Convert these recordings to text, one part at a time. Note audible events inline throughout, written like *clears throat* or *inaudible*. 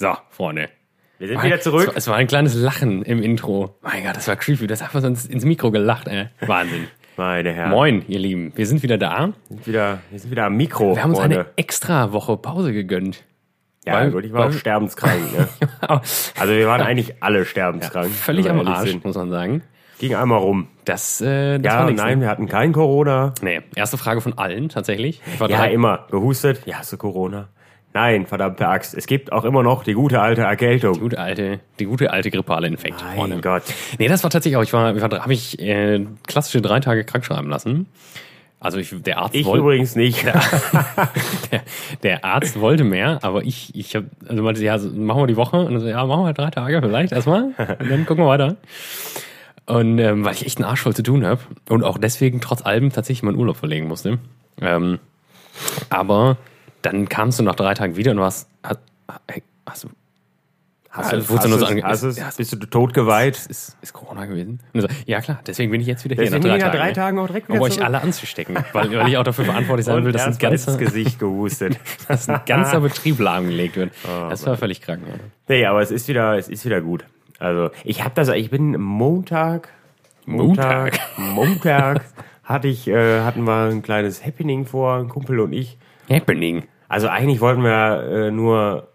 So, Freunde. Wir sind wieder zurück. Es war, es war ein kleines Lachen im Intro. Mein Gott, das war creepy. Das hat uns ins Mikro gelacht, ey. Wahnsinn. Meine Herren. Moin, ihr Lieben. Wir sind wieder da. Wir sind wieder, wir sind wieder am Mikro. Wir haben uns Freunde. eine extra Woche Pause gegönnt. Ja, weil- gut, ich war auch weil- sterbenskrank. Ne? *laughs* Also wir waren eigentlich alle sterbenskrank. Völlig wenn wir am Arsch, sind. muss man sagen. Ging einmal rum. Das, äh, das Ja, war nix, nein, ne? wir hatten kein Corona. Nee, erste Frage von allen tatsächlich. Ich war Ja, drei- immer. Gehustet. Ja, hast du Corona? Nein, verdammte Axt. Es gibt auch immer noch die gute alte Erkältung. gute alte, die gute alte grippale Infekt. Mein Freunde. Gott. Nee, das war tatsächlich auch, ich war, ich war habe ich äh, klassische drei Tage krank schreiben lassen. Also ich, der Arzt Ich wollte, übrigens nicht. *laughs* der, der Arzt wollte mehr, aber ich, ich habe, also meinte, ja, so, machen wir die Woche und so, ja, machen wir drei Tage vielleicht erstmal *laughs* und dann gucken wir weiter. Und ähm, weil ich echt einen Arsch voll zu tun habe und auch deswegen trotz allem tatsächlich meinen Urlaub verlegen musste. Ähm, aber dann kamst du nach drei Tagen wieder und du hast, hast, hey, hast du, Hast du, du nur so ange- hast Ja, bist du tot geweiht? ist, ist Corona gewesen? So, ja klar, deswegen bin ich jetzt wieder hier Deswegen nach drei Tagen. drei Tagen auch direkt um euch alle anzustecken, weil, weil ich auch dafür verantwortlich sein will, dass ein, ganzer, Gesicht gehustet. *laughs* dass ein ganzer Betrieb lahmgelegt wird. Oh, das war völlig krank. Ja. Nee, aber es ist wieder, es ist wieder gut. Also ich habe das, ich bin Montag, Montag, Montag hatte ich, äh, hatten wir ein kleines Happening vor, ein Kumpel und ich. Happening. Also eigentlich wollten wir äh, nur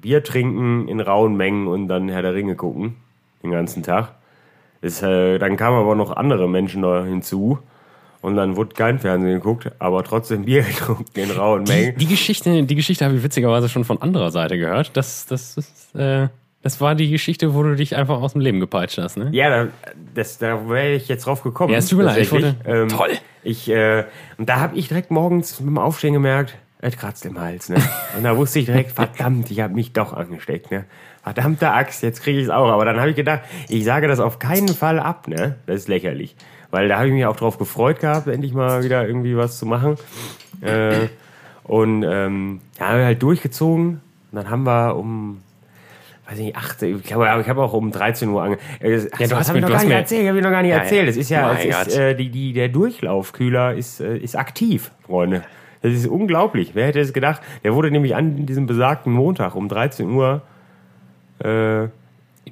Bier trinken in rauen Mengen und dann Herr der Ringe gucken den ganzen Tag. Das, äh, dann kamen aber noch andere Menschen da hinzu und dann wurde kein Fernsehen geguckt, aber trotzdem Bier *laughs* getrunken in rauen Die, Mengen. die Geschichte, die Geschichte habe ich witzigerweise schon von anderer Seite gehört. Das, das, ist, äh, das war die Geschichte, wo du dich einfach aus dem Leben gepeitscht hast. Ne? Ja, da, das, da wäre ich jetzt drauf gekommen. Ja, es tut mir leid, ich wollte- Toll. Ich, äh, und da habe ich direkt morgens mit dem Aufstehen gemerkt, es kratzt im Hals. Ne? Und da wusste ich direkt, *laughs* verdammt, ich habe mich doch angesteckt. Ne? Verdammte Axt, jetzt kriege ich es auch. Aber dann habe ich gedacht, ich sage das auf keinen Fall ab. Ne? Das ist lächerlich. Weil da habe ich mich auch drauf gefreut gehabt, endlich mal wieder irgendwie was zu machen. Äh, und ähm, ja, haben wir halt durchgezogen. Und dann haben wir um weiß nicht, 8, ich glaube, ich habe auch um 13 Uhr ange. Äh, Ja, du hast mir- ich noch gar nicht erzählt, habe ich noch gar nicht Ja, erzählt. Es ist ja, es ist, äh, die, die, der Durchlaufkühler ist, äh, ist aktiv, Freunde. Das ist unglaublich. Wer hätte es gedacht? Der wurde nämlich an diesem besagten Montag um 13 Uhr äh, In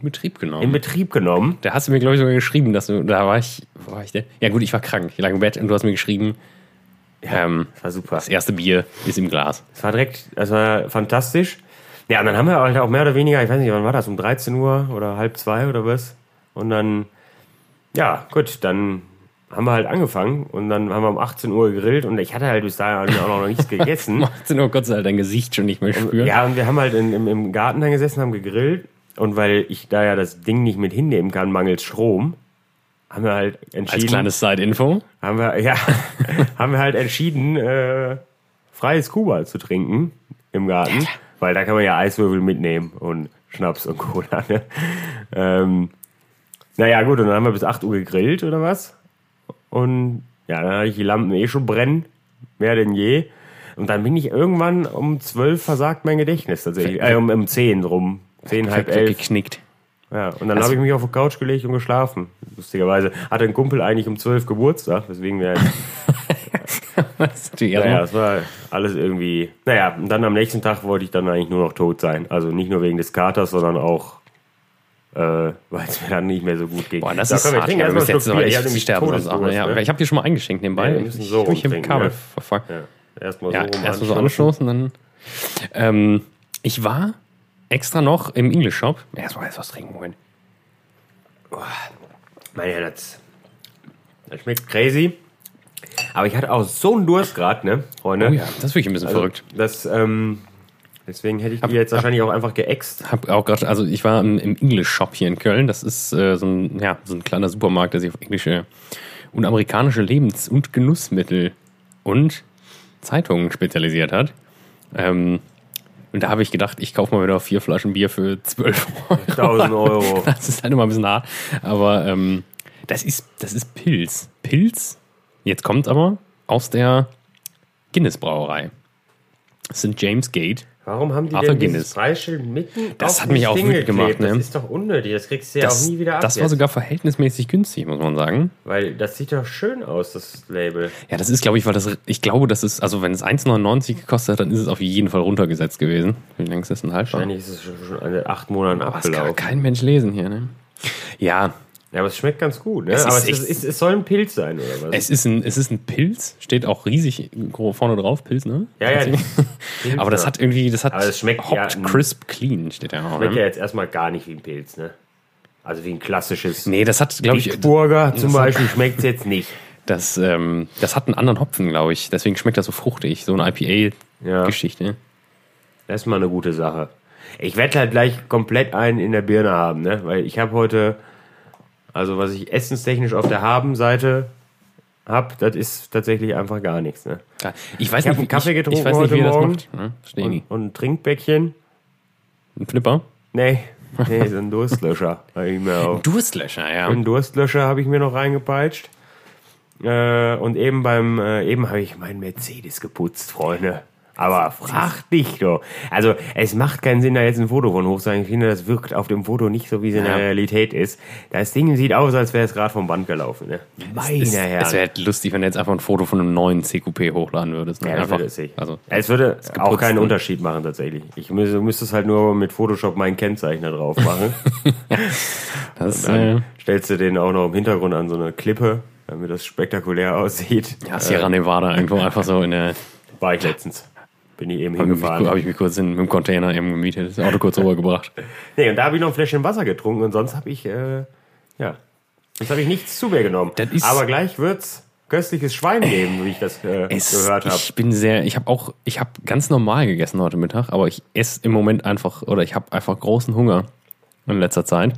Betrieb genommen. in Betrieb genommen. da hast du mir, glaube ich, sogar geschrieben, dass du, da war ich, wo war ich denn? Ja gut, ich war krank. Ich lag im Bett und du hast mir geschrieben, ähm, Das war super. das erste Bier ist im Glas. Es war direkt, das war fantastisch. Ja, und dann haben wir halt auch mehr oder weniger, ich weiß nicht, wann war das, um 13 Uhr oder halb zwei oder was? Und dann, ja, gut, dann haben wir halt angefangen und dann haben wir um 18 Uhr gegrillt und ich hatte halt bis dahin auch noch nichts *laughs* gegessen. Macht nur Gott sei Dank dein Gesicht schon nicht mehr spüren. Ja, und wir haben halt in, im, im Garten dann gesessen, haben gegrillt. Und weil ich da ja das Ding nicht mit hinnehmen kann, mangels Strom, haben wir halt Als entschieden, kleines Side-Info. haben wir, ja, *laughs* haben wir halt entschieden, äh, freies Kuba zu trinken im Garten. Weil da kann man ja Eiswürfel mitnehmen und Schnaps und Cola. Ne? Ähm, naja, gut, und dann haben wir bis 8 Uhr gegrillt oder was. Und ja, dann hatte ich die Lampen eh schon brennen, mehr denn je. Und dann bin ich irgendwann um 12 versagt mein Gedächtnis tatsächlich. Äh, um, um 10 rum. 10, halb elf. geknickt. Ja, und dann habe ich mich auf die Couch gelegt und geschlafen. Lustigerweise hatte ein Kumpel eigentlich um 12 Geburtstag, weswegen wir *laughs* Das *laughs* ist die. Naja, es war alles irgendwie. Naja, und dann am nächsten Tag wollte ich dann eigentlich nur noch tot sein. Also nicht nur wegen des Katers, sondern auch, äh, weil es mir dann nicht mehr so gut ging. Boah, das Da, ist hart. Ja, erst mal bis jetzt. Ich echt nämlich sterben sonst auch. Todesdurst, Ja, ne? Ich habe dir schon mal eingeschenkt nebenbei. Ja, wir müssen so ich mich im Kabel verfolgt. Ja, erstmal so Ja, rum erstmal so anstoßen. dann. Ähm, ich war extra noch im English Shop. Erstmal was trinken. Moment. Meine Herren, das, das schmeckt crazy. Aber ich hatte auch so einen Durst gerade, ne, Freunde. Oh ja, das ist wirklich ein bisschen Also, verrückt. Das, ähm, deswegen hätte ich die jetzt wahrscheinlich auch einfach geäxt. Hab auch gerade, also ich war im, im English Shop hier in Köln. Das ist äh, so, ein, ja, so ein kleiner Supermarkt, der sich auf englische und amerikanische Lebens- und Genussmittel und Zeitungen spezialisiert hat. Ähm, und da habe ich gedacht, ich kaufe mal wieder vier Flaschen Bier für 12 Euro. 1000 Euro. *laughs* Das ist halt immer ein bisschen hart. Aber ähm, das, ist, das ist Pilz. Pilz, jetzt kommt aber aus der Guinness Brauerei. Das sind James Gate Warum haben die Arthur denn Guinness. Preisschild mitten Das hat mich auch Ding wütend gemacht, ne? Das ist doch unnötig, das kriegst du ja Das, auch nie wieder ab. das war jetzt. sogar verhältnismäßig günstig, muss man sagen. Weil das sieht doch schön aus, das Label. Ja, das ist, glaube ich, weil das, ich glaube, das ist, also wenn es 1,99 gekostet hat, dann ist es auf jeden Fall runtergesetzt gewesen. Wie lange ist das denn haltbar? Wahrscheinlich ist es schon schon eine acht Monaten Aber das kann abgelaufen. kein Mensch lesen hier, ne? Ja, Ja, aber es schmeckt ganz gut, ne? Es aber es, ist, es, soll ein Pilz sein, oder was? es ist ein, es ist ein Pilz, steht auch riesig vorne drauf, Pilz, ne? ja, ja. *laughs* Pilz, Aber das ja. hat irgendwie, das hat Aber es schmeckt ja Crisp Clean, steht da auch. schmeckt Ne? ja jetzt erstmal gar nicht wie ein Pilz, ne? Also wie ein klassisches Nee, das hat, glaube ich, Burger zum Beispiel schmeckt es jetzt nicht. *laughs* das, ähm, das hat einen anderen Hopfen, glaube ich. Deswegen schmeckt das so fruchtig, so eine IPA-Geschichte. Das ist mal eine gute Sache. Ich werde halt gleich komplett einen in der Birne haben, ne? Weil ich habe heute, also was ich essenstechnisch auf der Haben-Seite habe, das ist tatsächlich einfach gar nichts, ne? Ich weiß Ich nicht, einen Kaffee ich, getrunken ich weiß nicht, wie heute das Morgen. macht. Ne? Verstehe Und, und ein Trinkbäckchen. Ein Flipper? Nee, *laughs* nee, so ein Durstlöscher. Auch. Durstlöscher, ja. Einen Durstlöscher habe ich mir noch reingepeitscht. Äh, und eben beim, äh, eben habe ich meinen Mercedes geputzt, Freunde. Aber frag dich doch. Also, es macht keinen Sinn, da jetzt ein Foto von hochzusagen. Ich finde, das wirkt auf dem Foto nicht so, wie es in der Ja. Realität ist. Das Ding sieht aus, als wäre es gerade vom Band gelaufen. Ne? Meine Es, Herren. es wäre halt lustig, wenn du jetzt einfach ein Foto von einem neuen CQP hochladen würdest. Ne? Ja, einfach, würde es also, es würde auch geputzt, keinen ne? Unterschied machen, tatsächlich. Ich müsste, müsste es halt nur mit Photoshop meinen Kennzeichner drauf machen. *laughs* das, Dann äh, stellst du den auch noch im Hintergrund an so eine Klippe, damit das spektakulär aussieht. ja, Sierra Nevada irgendwo einfach so in der. War ich letztens. Bin ich eben Habe mich- hingefahren. hab ich mich kurz in, mit dem Container eben gemietet, das Auto kurz rübergebracht. *laughs* Nee, und da habe ich noch ein Fläschchen Wasser getrunken und sonst habe ich, äh, ja, sonst habe ich nichts zu mir genommen. Aber gleich wird's köstliches Schwein geben, wie ich das äh, *laughs* Es, gehört habe. ich bin sehr, ich habe auch, ich habe ganz normal gegessen heute Mittag, aber ich esse im Moment einfach, oder ich habe einfach großen Hunger in letzter Zeit.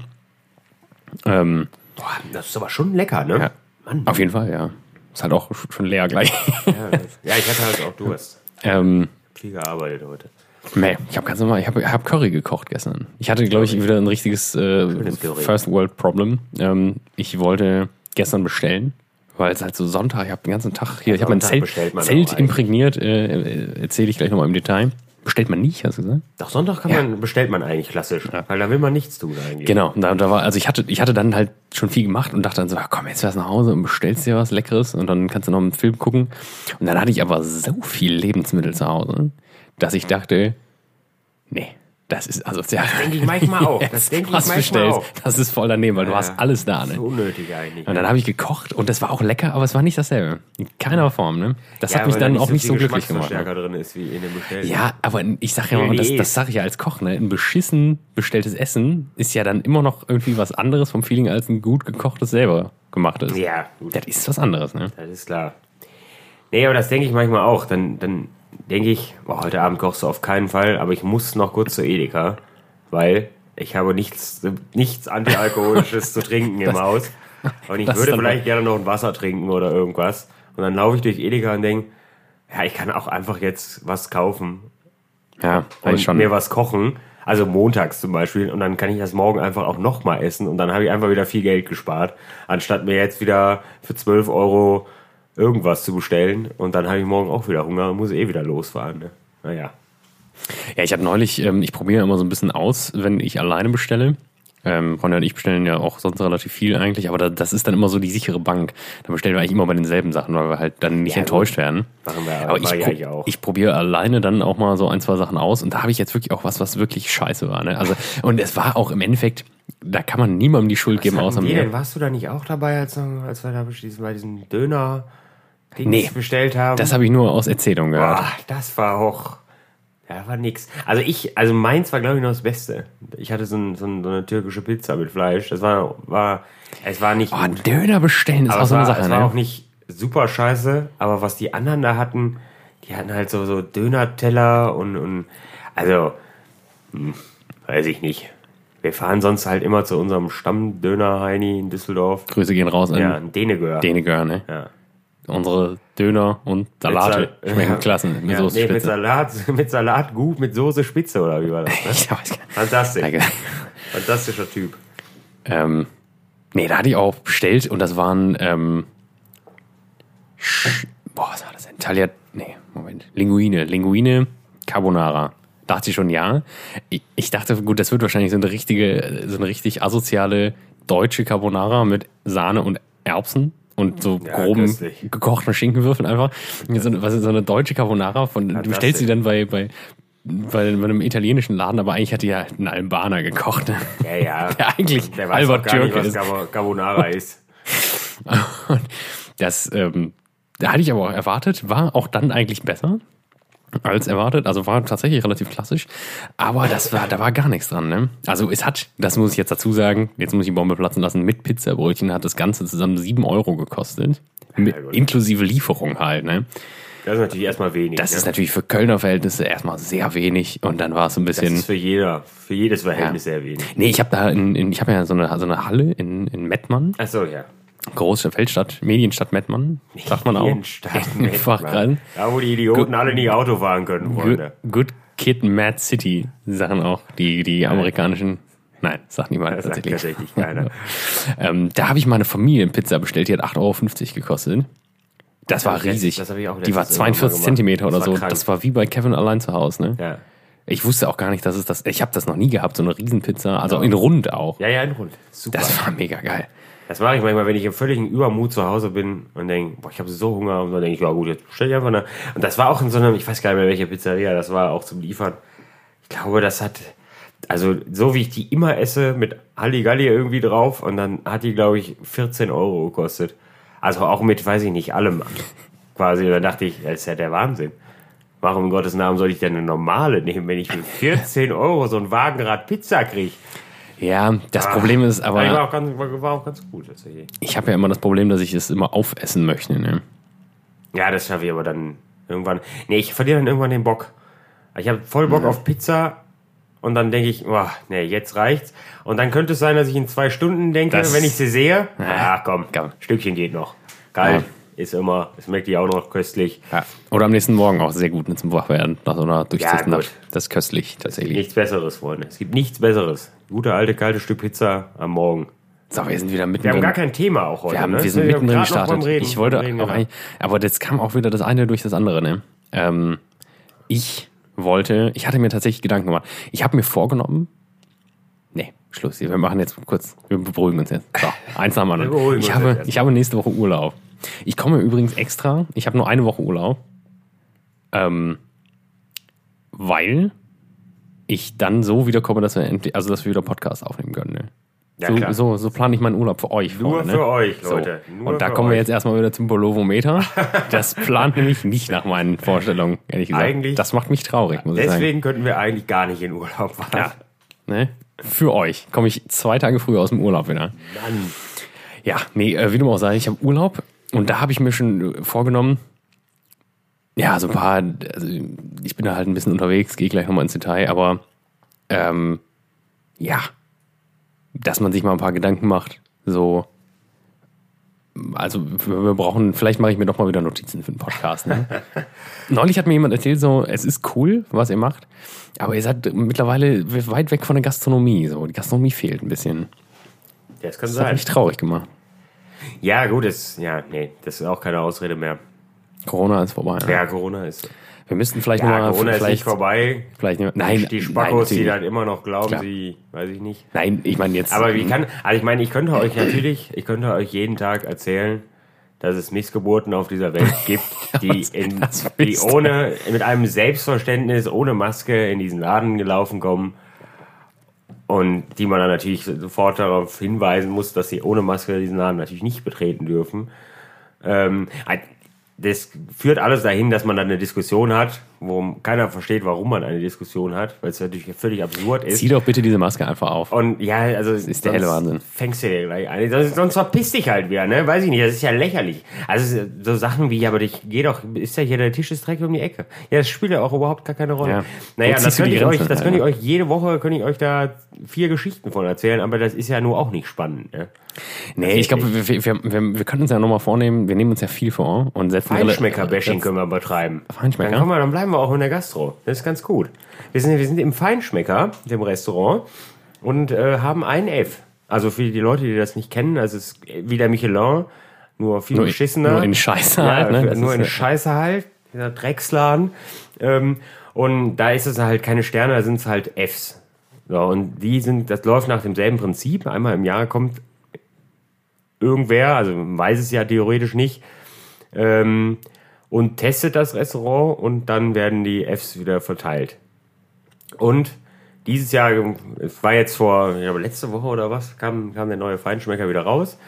Ähm, Boah, das ist aber schon lecker, ne? ja, Mann. auf jeden Fall, ja. Ist halt auch schon leer gleich. Ja, ja, ich hatte halt auch Durst. *laughs* ähm, Viel gearbeitet heute. Nee, ich habe ganz normal, ich habe hab Curry gekocht gestern. Ich hatte, glaube ich, wieder ein richtiges äh. First World Problem. Ähm, ich wollte gestern bestellen, weil es halt so Sonntag, ich habe den ganzen Tag hier, ich habe mein Zelt, Zelt imprägniert, äh, erzähle ich gleich nochmal im Detail. Bestellt man nicht, hast du gesagt? Doch, Sonntag kann man, bestellt man eigentlich klassisch, weil da will man nichts tun eigentlich. Genau, und da, da war, also ich hatte, ich hatte dann halt schon viel gemacht und dachte dann so, ja, komm, jetzt fährst du nach Hause und bestellst dir was Leckeres und dann kannst du noch einen Film gucken. Und dann hatte ich aber so viel Lebensmittel zu Hause, dass ich dachte, nee, das ist also sehr. Das denke ich manchmal auch. *laughs* Das denke ich manchmal auch. Das ist voll daneben, weil du Ja. hast alles da, ne? So unnötig eigentlich. Und dann habe ich gekocht und das war auch lecker, aber es war nicht dasselbe. In keiner Form, ne? Das Ja, hat mich dann auch nicht so glücklich gemacht. Ne? Ist. Ja, aber ich sage ja mal, das, das sage ich ja als Koch, ne? Ein beschissen bestelltes Essen ist ja dann immer noch irgendwie was anderes vom Feeling als ein gut gekochtes selber gemachtes. Ja, gut. Das ist was anderes, ne? Das ist klar. Nee, aber das denke ich manchmal auch. Dann, dann denke ich, boah, heute Abend kochst du auf keinen Fall, aber ich muss noch kurz zur Edeka, weil ich habe nichts, nichts Antialkoholisches zu trinken im *laughs* Haus. Und ich Das würde vielleicht gerne noch ein Wasser trinken oder irgendwas. Und dann laufe ich durch Edeka und denke, ja, ich kann auch einfach jetzt was kaufen Ja, und und schon. mir was kochen. Also montags zum Beispiel. Und dann kann ich das morgen einfach auch nochmal essen. Und dann habe ich einfach wieder viel Geld gespart. Anstatt mir jetzt wieder für 12 Euro irgendwas zu bestellen. Und dann habe ich morgen auch wieder Hunger und muss eh wieder losfahren. Ne? Naja. Ja, ich hatte neulich, ähm, ich probiere immer so ein bisschen aus, wenn ich alleine bestelle. Ähm, Ronja und ich bestellen ja auch sonst relativ viel eigentlich, aber da, das ist dann immer so die sichere Bank. Da bestellen wir eigentlich immer bei denselben Sachen, weil wir halt dann nicht Ja, enttäuscht werden. Machen wir- aber mach ich, ich eigentlich auch. ich probiere alleine dann auch mal so ein, zwei Sachen aus und da habe ich jetzt wirklich auch was, was wirklich scheiße war. Ne? Also, und es war auch im Endeffekt, da kann man niemandem die Schuld geben, außer mir. Warst du da nicht auch dabei, als, als wir da bei diesem, bei Döner Nee, bestellt haben? Das habe ich nur aus Erzählung gehört. Boah, das war auch. Ja, war nix. Also ich, also meins war glaube ich noch das Beste. Ich hatte so, ein, so, ein, so eine türkische Pizza mit Fleisch. Das war, war, es war nicht Oh, gut. Döner bestellen ist Aber auch es so eine war, Sache, es war ne? auch nicht super scheiße. Aber was die anderen da hatten, die hatten halt so, so Döner-Teller und, und, also, hm, weiß ich nicht. Wir fahren sonst halt immer zu unserem Stammdöner Heini in Düsseldorf. Grüße gehen raus an Ja, ein Denegör. Denegör, ne? Ja. Unsere Döner und Salate Sal- schmecken ja. klassen. Mit Ja, Soße nee, mit. Salat, *laughs* mit Salat gut, mit Soße Spitze oder wie war das? Ne? *laughs* Ich weiß gar nicht. Fantastisch. Danke. Fantastischer Typ. Ähm, nee, da hatte ich auch bestellt und das waren, ähm, boah, was war das denn? Tagliat, nee, Moment. Linguine. Linguine Carbonara dachte ich schon ja. Ich, ich dachte, gut, das wird wahrscheinlich so eine richtige, so eine richtig asoziale deutsche Carbonara mit Sahne und Erbsen und so Ja, groben köstlich. gekochten Schinkenwürfeln einfach. So was ist so eine deutsche Carbonara von, du Fantastisch. stellst sie dann bei, bei, bei, einem italienischen Laden, aber eigentlich hat die ja einen Albaner gekocht. Ne? Ja, ja. *laughs* Der eigentlich Der weiß Albert gar nicht, Türke was ist. Carbo- Carbonara ist. *laughs* Das, ähm, da hatte ich aber auch erwartet, war auch dann eigentlich besser als erwartet. Also war tatsächlich relativ klassisch. Aber das war, da war gar nichts dran, ne? Also es hat, das muss ich jetzt dazu sagen, jetzt muss ich die Bombe platzen lassen, mit Pizzabrötchen hat das Ganze zusammen 7 Euro gekostet. Mit, inklusive Lieferung halt, ne? Das ist natürlich erstmal wenig. Das ne? ist natürlich für Kölner Verhältnisse erstmal sehr wenig und dann war es so ein das bisschen. ist für jeder, für jedes Verhältnis Ja. sehr wenig. Nee, ich habe da in, in ich habe ja so eine, so eine Halle in, in Mettmann, Achso, ja. Großstadt, Feldstadt, Medienstadt Mettmann, sagt man auch. Medienstadt, *laughs* Mettmann. Da, wo die Idioten alle nicht Auto fahren können, Good, Freunde. good Kid Mad City sagen auch die, die amerikanischen. Nein, sagt niemand Das sagt tatsächlich. tatsächlich keiner. *laughs* Ähm, da habe ich meine Familienpizza bestellt, die hat 8,50 Euro gekostet. Das war riesig. das die war letztens irgendwann 42 mal Zentimeter oder so. krank. Das war wie bei Kevin allein zu Hause. Ne? Ja. Ich wusste auch gar nicht, dass es das. Ich habe das noch nie gehabt, so eine Riesenpizza. Also in rund auch. Ja, ja, in Rund. Super. Das war mega geil. Das mache ich manchmal, wenn ich im völligen Übermut zu Hause bin und denke, boah, ich habe so Hunger und dann denke ich, ja gut, jetzt bestell ich einfach eine. Und das war auch in so einem, ich weiß gar nicht mehr welche Pizzeria, das war auch zum Liefern. Ich glaube, das hat, also so wie ich die immer esse, mit Halligalli irgendwie drauf und dann hat die, glaube ich, 14 Euro gekostet. Also auch mit, weiß ich nicht, allem quasi. Da dachte ich, das ist ja der Wahnsinn. Warum in Gottes Namen soll ich denn eine normale nehmen, wenn ich für 14 Euro so ein Wagenrad Pizza kriege? Ja, das Problem ist Aber war aber, auch ganz, war auch ganz gut tatsächlich. ich habe ja immer das Problem, dass ich es immer aufessen möchte. Ne? Ja, das schaffe ich aber dann irgendwann. Nee, ich verliere dann irgendwann den Bock. Ich habe voll Bock auf Pizza und dann denke ich, boah, nee, jetzt reicht's. Und dann könnte es sein, dass ich in zwei Stunden denke, Das- wenn ich sie sehe, ja, komm, komm. Stückchen geht noch. Geil, ist immer, das schmeckt die auch noch köstlich. Ja. Oder am nächsten Morgen auch sehr gut ne, zum Wachwerden nach so einer durchziehenden Ja, Nacht. Das ist köstlich tatsächlich. Nichts Besseres, Freunde. Es gibt nichts Besseres. Gute alte kalte Stück Pizza am Morgen. So, wir sind wieder Wir mittendrin. haben gar kein Thema auch heute. wir, haben, ne? wir sind haben mittendrin gestartet. Reden- ich wollte Reden auch eigentlich, aber jetzt kam auch wieder das eine durch das andere. Ne? Ähm, ich wollte, ich hatte mir tatsächlich Gedanken gemacht. Ich habe mir vorgenommen, nee, Schluss, wir machen jetzt kurz, wir beruhigen uns jetzt. So, eins nach dem anderen. *laughs* Ich habe, ich habe nächste Woche Urlaub. Ich komme übrigens extra, ich habe nur eine Woche Urlaub, ähm, weil ich dann so wiederkomme, dass wir endlich, also dass wir wieder Podcast aufnehmen können. Ne? Ja, so, klar. so, so plane ich meinen Urlaub für euch. Nur Freunde, für euch, So. Leute. Nur Und da kommen wir euch. jetzt erstmal wieder zum Polovometer. Das plant nämlich nicht nach meinen *laughs* Vorstellungen, ehrlich gesagt. Eigentlich- das macht mich traurig, muss ich sagen. Deswegen könnten wir eigentlich gar nicht in Urlaub fahren. Ja. Ne? Für euch komme ich zwei Tage früher aus dem Urlaub wieder. Mann. Ja, nee, äh, wie du auch sagst, ich habe Urlaub und da habe ich mir schon äh, vorgenommen, ja, so ein paar, also ich bin da halt ein bisschen unterwegs, gehe gleich nochmal ins Detail, aber ähm, ja, dass man sich mal ein paar Gedanken macht, so, also wir brauchen, vielleicht mache ich mir doch mal wieder Notizen für den Podcast. Ne? *laughs* Neulich hat mir jemand erzählt, so, es ist cool, was ihr macht, aber ihr seid mittlerweile weit weg von der Gastronomie, so, die Gastronomie fehlt ein bisschen. Das kann Das hat sein. mich traurig gemacht. Ja, gut, das, ja, nee, das ist auch keine Ausrede mehr. Corona ist vorbei. Ne? Ja, Corona ist. Wir müssten vielleicht Ja, nochmal. Corona ist vielleicht, nicht vorbei. Vielleicht, nicht- nein, Die nein, Spackos, die dann immer noch glauben, Klar. sie, weiß ich nicht. Nein, ich meine jetzt. Aber wie kann, also ich meine, ich könnte euch natürlich, ich könnte euch jeden Tag erzählen, dass es Missgeburten auf dieser Welt *laughs* gibt, die, in, die ohne, mit einem Selbstverständnis, ohne Maske in diesen Laden gelaufen kommen. Und die man dann natürlich sofort darauf hinweisen muss, dass sie ohne Maske diesen Laden natürlich nicht betreten dürfen. Ähm, das führt alles dahin, dass man dann eine Diskussion hat, wo keiner versteht, warum man eine Diskussion hat, weil es natürlich völlig absurd ist. Zieh doch bitte diese Maske einfach auf. Und ja, also das ist der helle Wahnsinn. Fängst du dir gleich ein. Sonst, sonst verpiss dich halt wieder, ne? Weiß ich nicht, das ist ja lächerlich. Also so Sachen wie, ja, aber ich geh doch, ist ja hier der Tisch ist direkt um die Ecke. Ja, das spielt ja auch überhaupt gar keine Rolle. Ja. Naja, das könnte ich euch, das könnte ich euch jede Woche könnte ich euch da vier Geschichten von erzählen, aber das ist ja nur auch nicht spannend, ne? Nee, ich glaube, wir, wir, wir, wir, können uns ja nochmal vornehmen, wir nehmen uns ja viel vor und setzen. Feinschmecker-Bashing können wir betreiben. Feinschmecker? Dann, wir, dann bleiben wir auch in der Gastro. Das ist ganz gut. Wir sind, wir sind im Feinschmecker, dem Restaurant, und äh, haben ein F. Also für die Leute, die das nicht kennen, also es ist wie der Michelin, nur viel Nur beschissener. nur in Scheiße ja, halt, ne? Nur in Scheiße halt, dieser Drecksladen. Ähm, Und da ist es halt keine Sterne, da sind es halt Fs. So, und die sind, das läuft nach demselben Prinzip. Einmal im Jahr kommt irgendwer, also weiß es ja theoretisch nicht, ähm, und testet das Restaurant und dann werden die Fs wieder verteilt. Und dieses Jahr, es war jetzt vor, ich glaube, letzte Woche oder was, kam, kam der neue Feinschmecker wieder raus.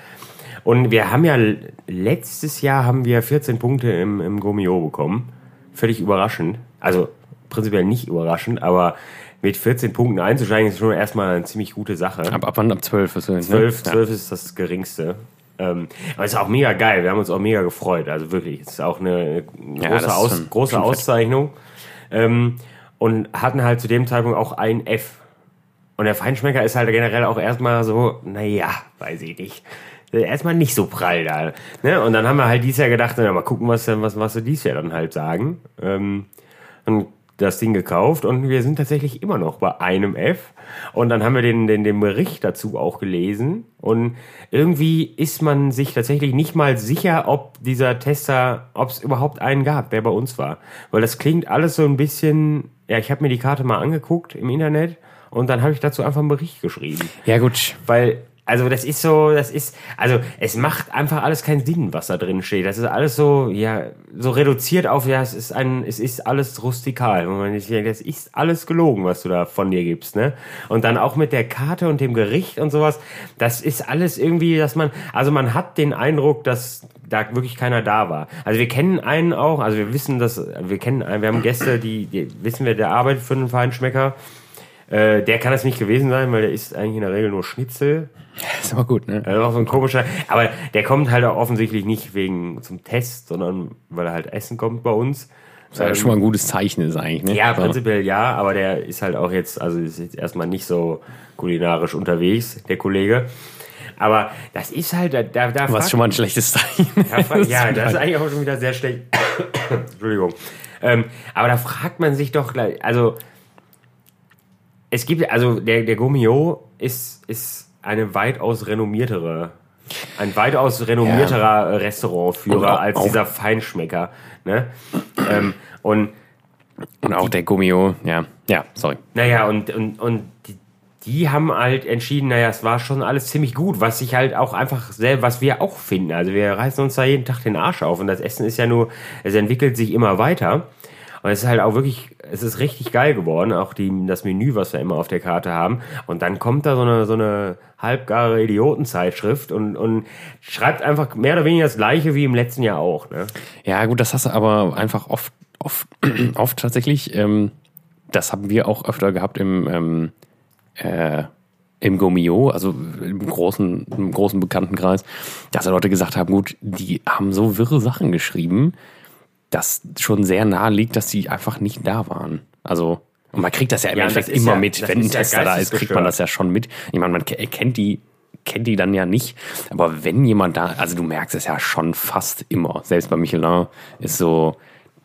Und wir haben ja letztes Jahr haben wir 14 Punkte im, im Gomio bekommen. Völlig überraschend. Also prinzipiell nicht überraschend, aber mit 14 Punkten einzusteigen ist schon erstmal eine ziemlich gute Sache. Ab, ab wann? Ab 12 ist es, 12, 12 ist das geringste. Ähm, aber es ist auch mega geil. Wir haben uns auch mega gefreut. Also wirklich, es ist auch eine Ja, große, ist Aus, schon- große schon. Auszeichnung. Ähm, und hatten halt zu dem Zeitpunkt auch ein F. Und der Feinschmecker ist halt generell auch erstmal so, naja, weiß ich nicht. Erstmal nicht so prall da. Ne? Und dann haben wir halt dieses Jahr gedacht, na, mal gucken, was, denn- was, was sie dieses Jahr dann halt sagen. Ähm, und das Ding gekauft und wir sind tatsächlich immer noch bei einem F. Und dann haben wir den, den, den Bericht dazu auch gelesen. Und irgendwie ist man sich tatsächlich nicht mal sicher, ob dieser Tester, ob es überhaupt einen gab, der bei uns war. Weil das klingt alles so ein bisschen, ja, ich habe mir die Karte mal angeguckt im Internet und dann habe ich dazu einfach einen Bericht geschrieben. Ja, gut. Weil, also das ist so, das ist, also es macht einfach alles keinen Sinn, was da drin steht. Das ist alles so, ja, so reduziert auf, ja, es ist ein, es ist alles rustikal. Und man denkt, das ist alles gelogen, was du da von dir gibst, ne? Und dann auch mit der Karte und dem Gericht und sowas, das ist alles irgendwie, dass man, also man hat den Eindruck, dass da wirklich keiner da war. Also wir kennen einen auch, also wir wissen, dass, wir kennen einen, wir haben Gäste, die, die wissen wir, der arbeitet für einen Feinschmecker. Äh, der kann es nicht gewesen sein, weil der isst eigentlich in der Regel nur Schnitzel. *laughs* Ist aber gut, ne? Also auch so ein komischer. Aber der kommt halt auch offensichtlich nicht wegen zum Test, sondern weil er halt essen kommt bei uns. Das ist ja schon mal ein gutes Zeichen ist eigentlich, ne? Ja, prinzipiell ja, aber der ist halt auch jetzt, also ist jetzt erstmal nicht so kulinarisch unterwegs, der Kollege. Aber das ist halt, da, da, da Was fragt- schon mal ein schlechtes Zeichen. ja, fra- ja, das ist eigentlich auch schon wieder sehr schlecht. *coughs* Entschuldigung. Ähm, aber da fragt man sich doch, gleich- also es gibt, also der, der Gomio ist, ist eine weitaus renommiertere, ein weitaus renommierterer Restaurantführer Und auch- als dieser Feinschmecker. Ne? ähm, und Und auch der Gummio, ja. Ja, sorry. naja, und, und, und die, die haben halt entschieden, naja, es war schon alles ziemlich gut, was ich halt auch einfach selber, was wir auch finden. Also wir reißen uns da jeden Tag den Arsch auf und das Essen ist ja nur, es entwickelt sich immer weiter. Und es ist halt auch wirklich, es ist richtig geil geworden, auch die, das Menü, was wir immer auf der Karte haben. Und dann kommt da so eine, so eine halbgare Idiotenzeitschrift und, und schreibt einfach mehr oder weniger das gleiche wie im letzten Jahr auch. Ne? Ja, gut, das hast du aber einfach oft, oft, *clears throat* oft tatsächlich. Ähm, das haben wir auch öfter gehabt im, ähm, äh, im Gomio, also im großen, im großen Bekanntenkreis, dass da Leute gesagt haben, gut, die haben so wirre Sachen geschrieben, dass schon sehr nahe liegt, dass die einfach nicht da waren. Also, und man kriegt das ja im Ja, Endeffekt das immer ja- mit. das Wenn ein ist ja Tester da ist, kriegt man das ja schon mit. Ich meine, man ke- kennt die, kennt die dann ja nicht. Aber wenn jemand da, also du merkst es ja schon fast immer. Selbst bei Michelin ist so,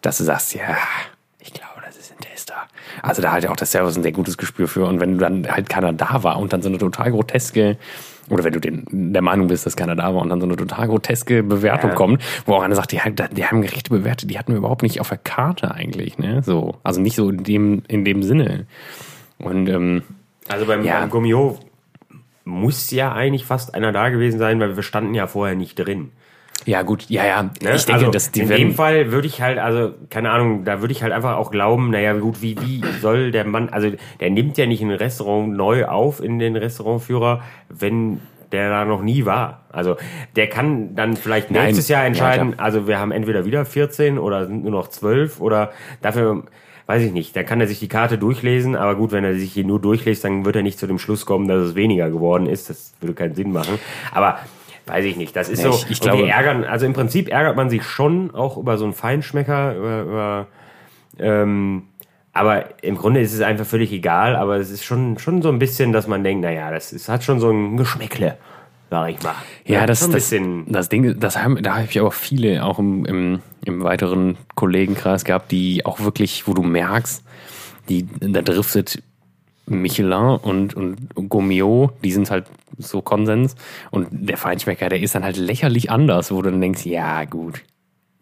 dass du sagst, ja, ich glaube, das ist ein Tester. Also da hat ja auch der Service ein sehr gutes Gespür für. Und wenn dann halt keiner da war und dann so eine total groteske, oder wenn du den, der Meinung bist, dass keiner da war und dann so eine total groteske Bewertung Ja. kommt, wo auch einer sagt, die, haben- die haben Gerichte bewertet, die hatten wir überhaupt nicht auf der Karte eigentlich, ne? So. Also nicht so in dem, in dem Sinne. Und ähm, Also beim, Ja. beim Gummio muss ja eigentlich fast einer da gewesen sein, weil wir standen ja vorher nicht drin. Ja, gut, ja, ja. Ne? Ich denke, also dass die in dem Fall würde ich halt, also keine Ahnung, da würde ich halt einfach auch glauben, naja gut, wie, wie soll der Mann, also der nimmt ja nicht ein Restaurant neu auf in den Restaurantführer, wenn der da noch nie war. Also der kann dann vielleicht Nein. nächstes Jahr Ja, entscheiden, also wir haben entweder wieder 14 oder sind nur noch 12 oder dafür, weiß ich nicht, da kann er sich die Karte durchlesen, aber gut, wenn er sich hier nur durchliest, dann wird er nicht zu dem Schluss kommen, dass es weniger geworden ist. Das würde keinen Sinn machen. Aber weiß ich nicht, das ist Ja, so, ich- ich und die glaube- ärgern, also im Prinzip ärgert man sich schon auch über so einen Feinschmecker, über, über ähm, aber im Grunde ist es einfach völlig egal, aber es ist schon, schon so ein bisschen, dass man denkt, naja, das ist, hat schon so ein Geschmäckle, sag ich mal. Ja, das, ein das, bisschen. das Ding, das haben, da habe ich auch viele auch im, im, im weiteren Kollegenkreis gehabt, die auch wirklich, wo du merkst, die, da driftet Michelin und, und Gomio, die sind halt so Konsens. Und der Feinschmecker, der ist dann halt lächerlich anders, wo du dann denkst, ja, gut.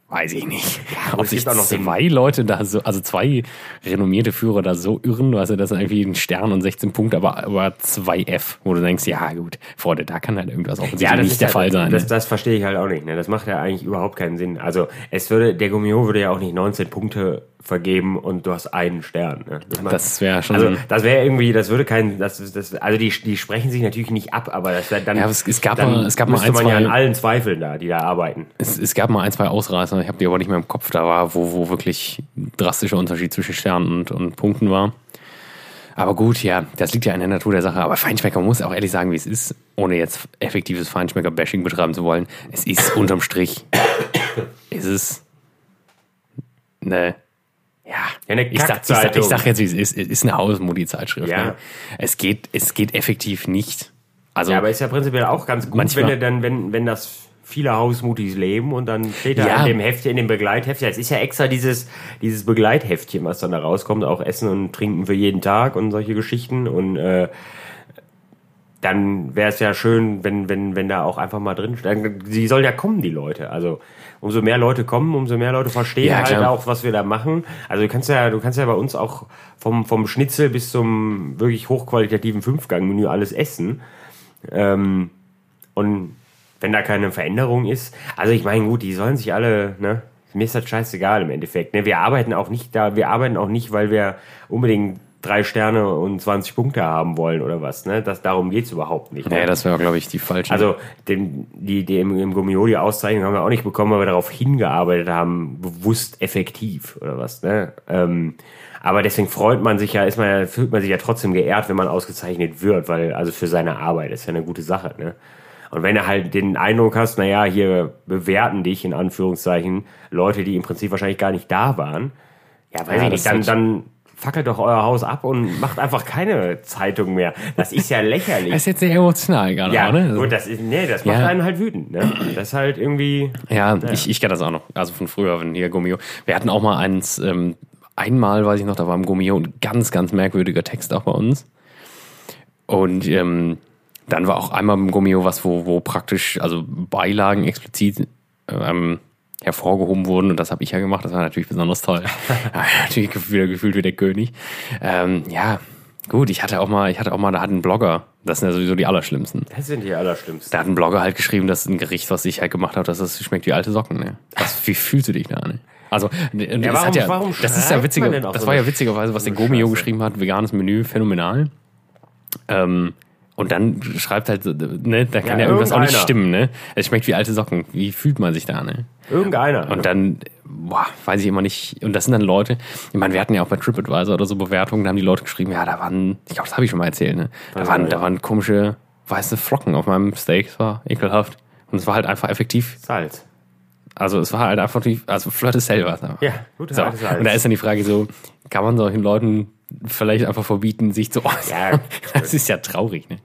weiß ich nicht. gut, Ob sich zwei Leute da so, also zwei renommierte Führer da so irren, weißt du, das ist irgendwie ein Stern und 16 Punkte, aber, aber zwei F, wo du denkst, ja gut, Freunde, da kann halt irgendwas offensichtlich nicht der halt- Fall sein. Das, ne? das verstehe ich halt auch nicht. Ne? Das macht ja eigentlich überhaupt keinen Sinn. Also es würde, der Gummio würde ja auch nicht 19 Punkte vergeben und du hast einen Stern. Ne? Das, Das wäre schon. also das wäre irgendwie, das würde kein, das, das, also die, die sprechen sich natürlich nicht ab, aber das wäre dann, Ja, es- es gab dann mal- es gab mal ein, man ja zwei- an allen Zweifeln da, die da arbeiten. es, es gab mal ein, zwei Ausreißer, ich habe die aber nicht mehr im Kopf, da war, wo, wo wirklich drastischer Unterschied zwischen Sternen und, und Punkten war. Aber gut, ja, das liegt ja in der Natur der Sache. Aber Feinschmecker muss auch ehrlich sagen, wie es ist, ohne jetzt effektives Feinschmecker-Bashing betreiben zu wollen. Es ist unterm Strich, ist es eine, ja, Ja, eine ich sag, ich, sag, ich sag jetzt, wie es ist, es ist eine Hausmodi-Zeitschrift. Ja. Ne? Es, geht, es geht effektiv nicht. Also, Ja, aber ist ja prinzipiell auch ganz gut, Manchmal- wenn dann, wenn, wenn das viele Hausmutis leben und dann steht da Ja. in dem Heftchen, in dem Begleitheftchen, es ist ja extra dieses, dieses Begleitheftchen, was dann da rauskommt, auch Essen und Trinken für jeden Tag und solche Geschichten und äh, dann wäre es ja schön, wenn, wenn, wenn da auch einfach mal drin steht. Sie sollen ja kommen, die Leute. Also umso mehr Leute kommen, umso mehr Leute verstehen Ja, halt auch, was wir da machen. Also du kannst ja, du kannst ja bei uns auch vom, vom Schnitzel bis zum wirklich hochqualitativen Fünfgang-Menü alles essen. Ähm, und wenn da keine Veränderung ist, also ich meine, gut, die sollen sich alle, ne? Mir ist das scheißegal im Endeffekt. Ne? Wir arbeiten auch nicht da, wir arbeiten auch nicht, weil wir unbedingt drei Sterne und 20 Punkte haben wollen oder was. Ne? Das, darum geht's überhaupt nicht. Ne? naja, das wäre, glaube ich, die falsche. Also den, die, die im, im Gummio die Auszeichnung haben wir auch nicht bekommen, weil wir darauf hingearbeitet haben, bewusst effektiv oder was. Ne? Ähm, aber deswegen freut man sich ja, ist man ja, fühlt man sich ja trotzdem geehrt, wenn man ausgezeichnet wird, weil also für seine Arbeit ist ja eine gute Sache. Ne? Und wenn du halt den Eindruck hast, naja, hier bewerten dich in Anführungszeichen Leute, die im Prinzip wahrscheinlich gar nicht da waren, ja, weiß Ja, ich nicht, dann, dann fackelt doch euer Haus ab und macht einfach keine Zeitung mehr. Das ist ja lächerlich. *laughs* das ist jetzt sehr emotional gerade Ja, auch, ne? gut, das ist, nee, das macht Ja. einen halt wütend, ne? Das ist halt irgendwie, Ja, ich, ich kenne das auch noch. Also von früher, wenn hier Gummio. Wir hatten auch mal eins, ähm, einmal weiß ich noch, da war im Gummio ein ganz, ganz merkwürdiger Text auch bei uns. Und ähm, dann war auch einmal im Gummio was, wo, wo praktisch, also Beilagen explizit ähm, hervorgehoben wurden. Und das habe ich ja gemacht. Das war natürlich besonders toll. *laughs* Ja, natürlich wieder gefühlt wie der König. Ähm, ja, gut, ich hatte auch mal, ich hatte auch mal, da hat ein Blogger, das sind ja sowieso die Allerschlimmsten. das sind die Allerschlimmsten. Da hat ein Blogger halt geschrieben, dass ein Gericht, was ich halt gemacht habe, dass das schmeckt wie alte Socken. Ne? Was, wie fühlst du dich da? Ne? Also, und es warum- hat ja, warum das ist ja witziger, das so war ja witzigerweise, was der Gomio geschrieben hat, veganes Menü, phänomenal. Ähm, und dann schreibt halt, ne, da kann ja, Ja, irgendwas auch nicht stimmen, ne? Es schmeckt wie alte Socken. Wie fühlt man sich da, ne? Irgendeiner. Und dann, boah, weiß ich immer nicht. Und das sind dann Leute, ich meine, wir hatten ja auch bei TripAdvisor oder so Bewertungen, da haben die Leute geschrieben, ja, da waren, ich glaube, das habe ich schon mal erzählt, ne? Da waren, da waren komische weiße Flocken auf meinem Steak, das war ekelhaft. Und es war halt einfach effektiv, Salz. also es war halt einfach, die, also flottes Sellwasser. Ja, gut, So. Und da ist dann die Frage so, kann man solchen Leuten vielleicht einfach verbieten, sich zu äußern? Ja. *laughs* das ist ja traurig, ne?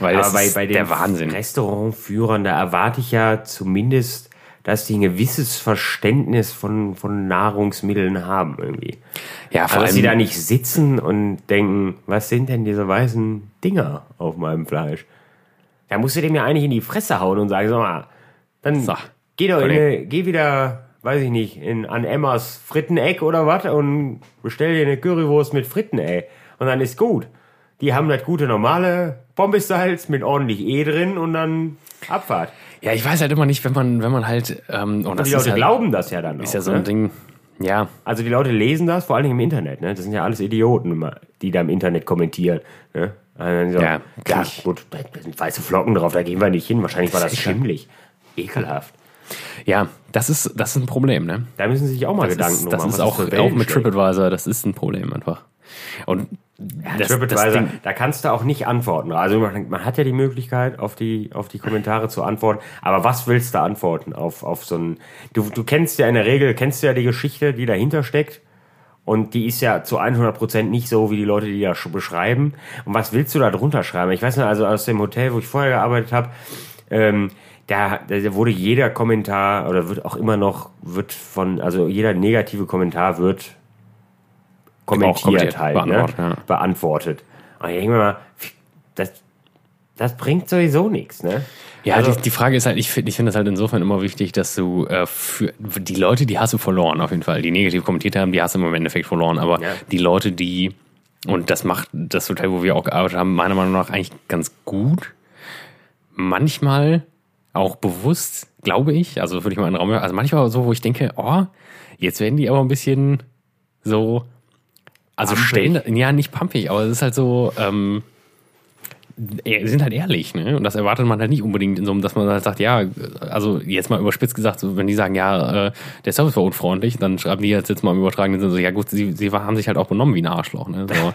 Weil Aber bei, ist bei den der Wahnsinn. Restaurantführern, da erwarte ich ja zumindest, dass die ein gewisses Verständnis von, von Nahrungsmitteln haben irgendwie. Ja, vor Also, dass sie da allem, nicht sitzen und denken, was sind denn diese weißen Dinger auf meinem Fleisch? Da musst du dem ja eigentlich in die Fresse hauen und sagen, sag mal, dann So, geh doch in geh wieder, weiß ich nicht, in, an Emmas Fritteneck oder was und bestell dir eine Currywurst mit Fritten, ey. Und dann ist gut. Die haben das gute normale Pombessalz mit ordentlich E drin und dann Abfahrt. ja, ich weiß halt immer nicht, wenn man, wenn man halt, ähm, und Und die Leute halt, glauben das ja dann ist auch, ja so ne? ein Ding, ja, Also die Leute lesen das, vor allen Dingen im Internet. Ne? Das sind ja alles Idioten, immer, die da im Internet kommentieren. Ne? Also so, Ja, ja, klar. gut, da sind weiße Flocken drauf, da gehen wir nicht hin. Wahrscheinlich war das schimmlig. Ekelhaft. Ja, das ist, das ist ein Problem, ne? Da müssen sie sich auch mal Das Gedanken ist, das machen, ist was auch, für auch mit. TripAdvisor, das ist ein Problem einfach. Und das, das TripAdvisor, Ding, da kannst du auch nicht antworten. Also man, man hat ja die Möglichkeit, auf die, auf die Kommentare zu antworten. Aber was willst du antworten auf, auf so ein... Du, du kennst ja in der Regel, kennst du ja die Geschichte, die dahinter steckt. Und die ist ja zu 100% nicht so, wie die Leute die da sch- beschreiben. Und was willst du da drunter schreiben? Ich weiß nicht, also aus dem Hotel, wo ich vorher gearbeitet habe, ähm, da, da wurde jeder Kommentar oder wird auch immer noch, wird von, also jeder negative Kommentar wird kommentiert, kommentiert, halt, beantwortet, ne? ja. beantwortet. Und ich denke mir mal, das, das bringt sowieso nichts, ne? Ja, Also- die, die Frage ist halt, ich finde ich finde das halt insofern immer wichtig, dass du äh, für die Leute, die hast du verloren auf jeden Fall. Die negativ kommentiert haben, die hast du im Endeffekt verloren. Aber Ja. die Leute, die, und das macht das Hotel, wo wir auch gearbeitet haben, meiner Meinung nach eigentlich ganz gut. Manchmal auch bewusst, glaube ich, also würde ich mal in den Raum, also manchmal so, wo ich denke, oh, jetzt werden die aber ein bisschen so, also Pumpig. stellen, ja, nicht pumpig, aber es ist halt so, ähm, äh, sind halt ehrlich, ne? Und das erwartet man halt nicht unbedingt in so einem, dass man halt sagt, ja, also jetzt mal überspitzt gesagt, so, wenn die sagen, ja, äh, der Service war unfreundlich, dann schreiben die jetzt, jetzt mal im übertragenen Sinne so, ja gut, sie, sie haben sich halt auch benommen wie ein Arschloch, ne? So,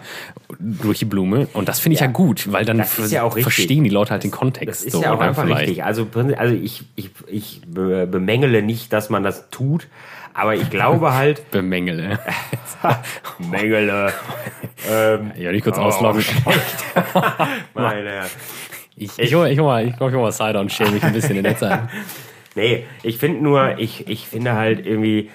*laughs* durch die Blume. Und das finde ich ja. Ja. gut, weil dann Das ja auch verstehen die Leute halt den Kontext. Das ist so, ja auch einfach vielleicht. richtig. Also, also ich, ich, ich be- bemängele nicht, dass man das tut, aber ich glaube halt, *laughs* Bemängele. *laughs* Mängele. ähm, Ja, nicht kurz Oh, ausloggen. *laughs* meine Herren. Ich, ich, hol- ich, hol mal, ich glaube, ich hol mal Cider und schäme mich ein bisschen in der Zeit. Nee, ich finde nur, ich, ich finde halt irgendwie,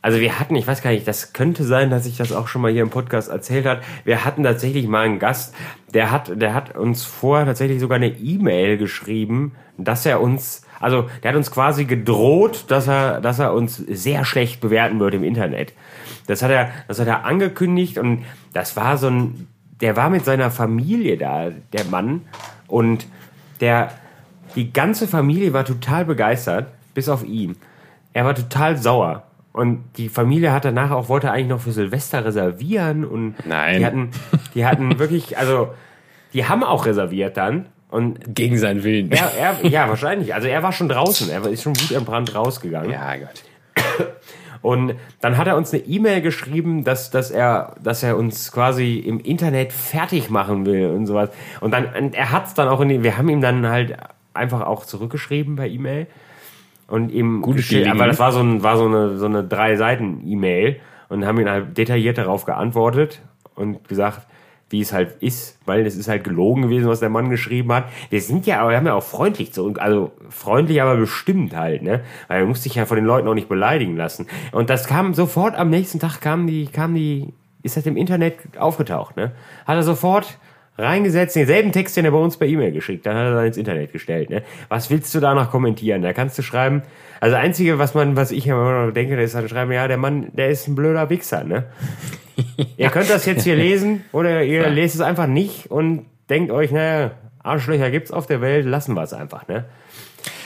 also wir hatten, ich weiß gar nicht, das könnte sein, dass ich das auch schon mal hier im Podcast erzählt hat. Wir hatten tatsächlich mal einen Gast, der hat, der hat uns vorher tatsächlich sogar eine E-Mail geschrieben, dass er uns, also der hat uns quasi gedroht, dass er, dass er uns sehr schlecht bewerten wird im Internet. Das hat er, das hat er angekündigt und das war so ein, der war mit seiner Familie da, der Mann, und der, die ganze Familie war total begeistert, bis auf ihn. Er war total sauer. Und die Familie hat danach auch, wollte eigentlich noch für Silvester reservieren und Nein. die hatten, die hatten wirklich, also, die haben auch reserviert dann. Und Gegen seinen Willen. er, er, ja, wahrscheinlich. Also er war schon draußen. Er ist schon wutentbrannt rausgegangen. ja Gott. Und dann hat er uns eine E-Mail geschrieben, dass, dass, er, dass er uns quasi im Internet fertig machen will und sowas. Und dann, und er hat's dann auch in die, wir haben ihm dann halt einfach auch zurückgeschrieben per E-Mail. Und ihm Gute aber ne? das war so, ein, war so eine, so eine drei Seiten E-Mail und haben ihn halt detailliert darauf geantwortet und gesagt, wie es halt ist, weil es ist halt gelogen gewesen, was der Mann geschrieben hat. Wir sind ja, aber wir haben ja auch freundlich zu uns, also freundlich, aber bestimmt halt, ne? Weil er musste sich ja von den Leuten auch nicht beleidigen lassen. Und das kam sofort am nächsten Tag kam die, kam die, ist das im Internet aufgetaucht, ne? Hat er sofort reingesetzt, denselben Text, den er bei uns per E-Mail geschickt, dann hat er dann ins Internet gestellt, ne? Was willst du da noch kommentieren? Da kannst du schreiben, also das Einzige, was man, was ich immer noch denke, ist dann schreiben, ja, der Mann, der ist ein blöder Wichser, ne? *laughs* ihr könnt das jetzt hier lesen oder ihr lest es einfach nicht und denkt euch, naja, Arschlöcher gibt's auf der Welt, lassen wir es einfach, ne?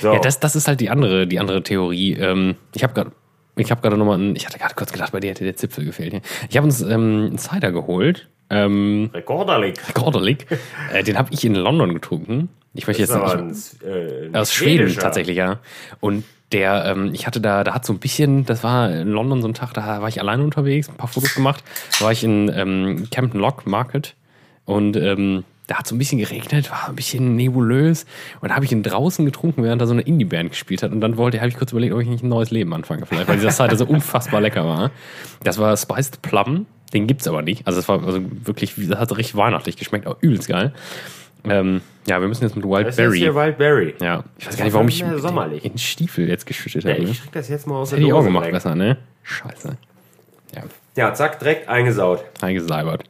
So. Ja, das, das ist halt die andere, die andere Theorie. Ähm, ich habe gerade ich habe gerade nochmal, einen- ich hatte gerade kurz gedacht, bei dir hätte der Zipfel gefehlt. hier. Ich habe uns ähm, einen Cider geholt, ähm, Rekorderlich. Gorderlig. *laughs* äh, den habe ich in London getrunken. Ich möchte jetzt nicht, ein, äh, ein aus Schweden tatsächlich, ja. Und der, ähm, ich hatte da, da hat so ein bisschen, das war in London so ein Tag, da war ich alleine unterwegs, ein paar Fotos gemacht. Da war ich in ähm, Camden Lock Market und ähm, da hat so ein bisschen geregnet, war ein bisschen nebulös. Und da habe ich ihn draußen getrunken, während da so eine Indie-Band gespielt hat. Und dann wollte, habe ich kurz überlegt, ob ich nicht ein neues Leben anfange, vielleicht, weil dieser Cider so unfassbar lecker war. Das war Spiced Plum. Den gibt's aber nicht. Also es war also wirklich, das hat richtig weihnachtlich geschmeckt, auch übelst geil. Ähm, ja, wir müssen jetzt mit Das ist jetzt Wildberry. hier Wildberry. Ja, ich weiß gar nicht, warum ich sommerlich. in Stiefel jetzt geschüttet Ja, habe. ne? ich krieg das jetzt mal aus Hätte ich auch gemacht weg. besser, ne? Scheiße. Ja, Ja, zack, direkt eingesaut. eingesalbert.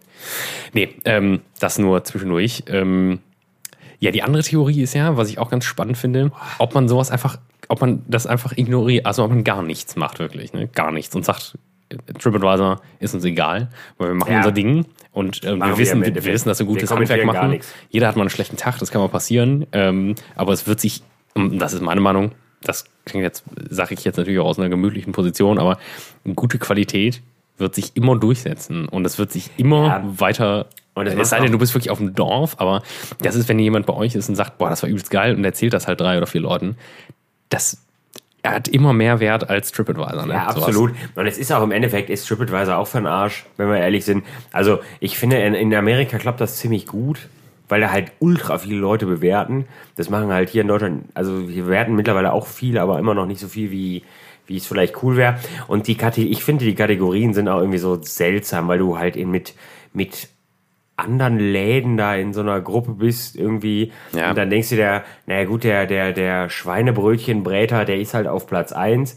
Nee, ähm, das nur zwischendurch. Ähm, ja, die andere Theorie ist ja, was ich auch ganz spannend finde, ob man sowas einfach, ob man das einfach ignoriert, also ob man gar nichts macht wirklich, ne? Gar nichts und sagt, TripAdvisor ist uns egal, weil wir machen Ja. unser Ding und Machen wir wissen, wir, wir wissen, dass wir gutes Handwerk machen. Jeder hat mal einen schlechten Tag, das kann mal passieren, ähm, aber es wird sich, das ist meine Meinung, das klingt jetzt, sage ich jetzt natürlich auch aus einer gemütlichen Position, aber gute Qualität wird sich immer durchsetzen und es wird sich immer Ja. weiter. Es sei denn, du bist wirklich auf dem Dorf, aber das ist, wenn jemand bei euch ist und sagt, boah, das war übelst geil und erzählt das halt drei oder vier Leuten, das er hat immer mehr Wert als TripAdvisor. Ne? Ja, Sowas. absolut. Und es ist auch im Endeffekt, ist TripAdvisor auch für den Arsch, wenn wir ehrlich sind. Also ich finde, in, in Amerika klappt das ziemlich gut, weil da halt ultra viele Leute bewerten. Das machen halt hier in Deutschland, also wir bewerten mittlerweile auch viel, aber immer noch nicht so viel, wie, wie es vielleicht cool wäre. Und die Kate ich finde, die Kategorien sind auch irgendwie so seltsam, weil du halt eben mit, mit anderen Läden da in so einer Gruppe bist irgendwie Ja. und dann denkst du dir, naja gut, der, der, der Schweinebrötchenbräter, der ist halt auf Platz eins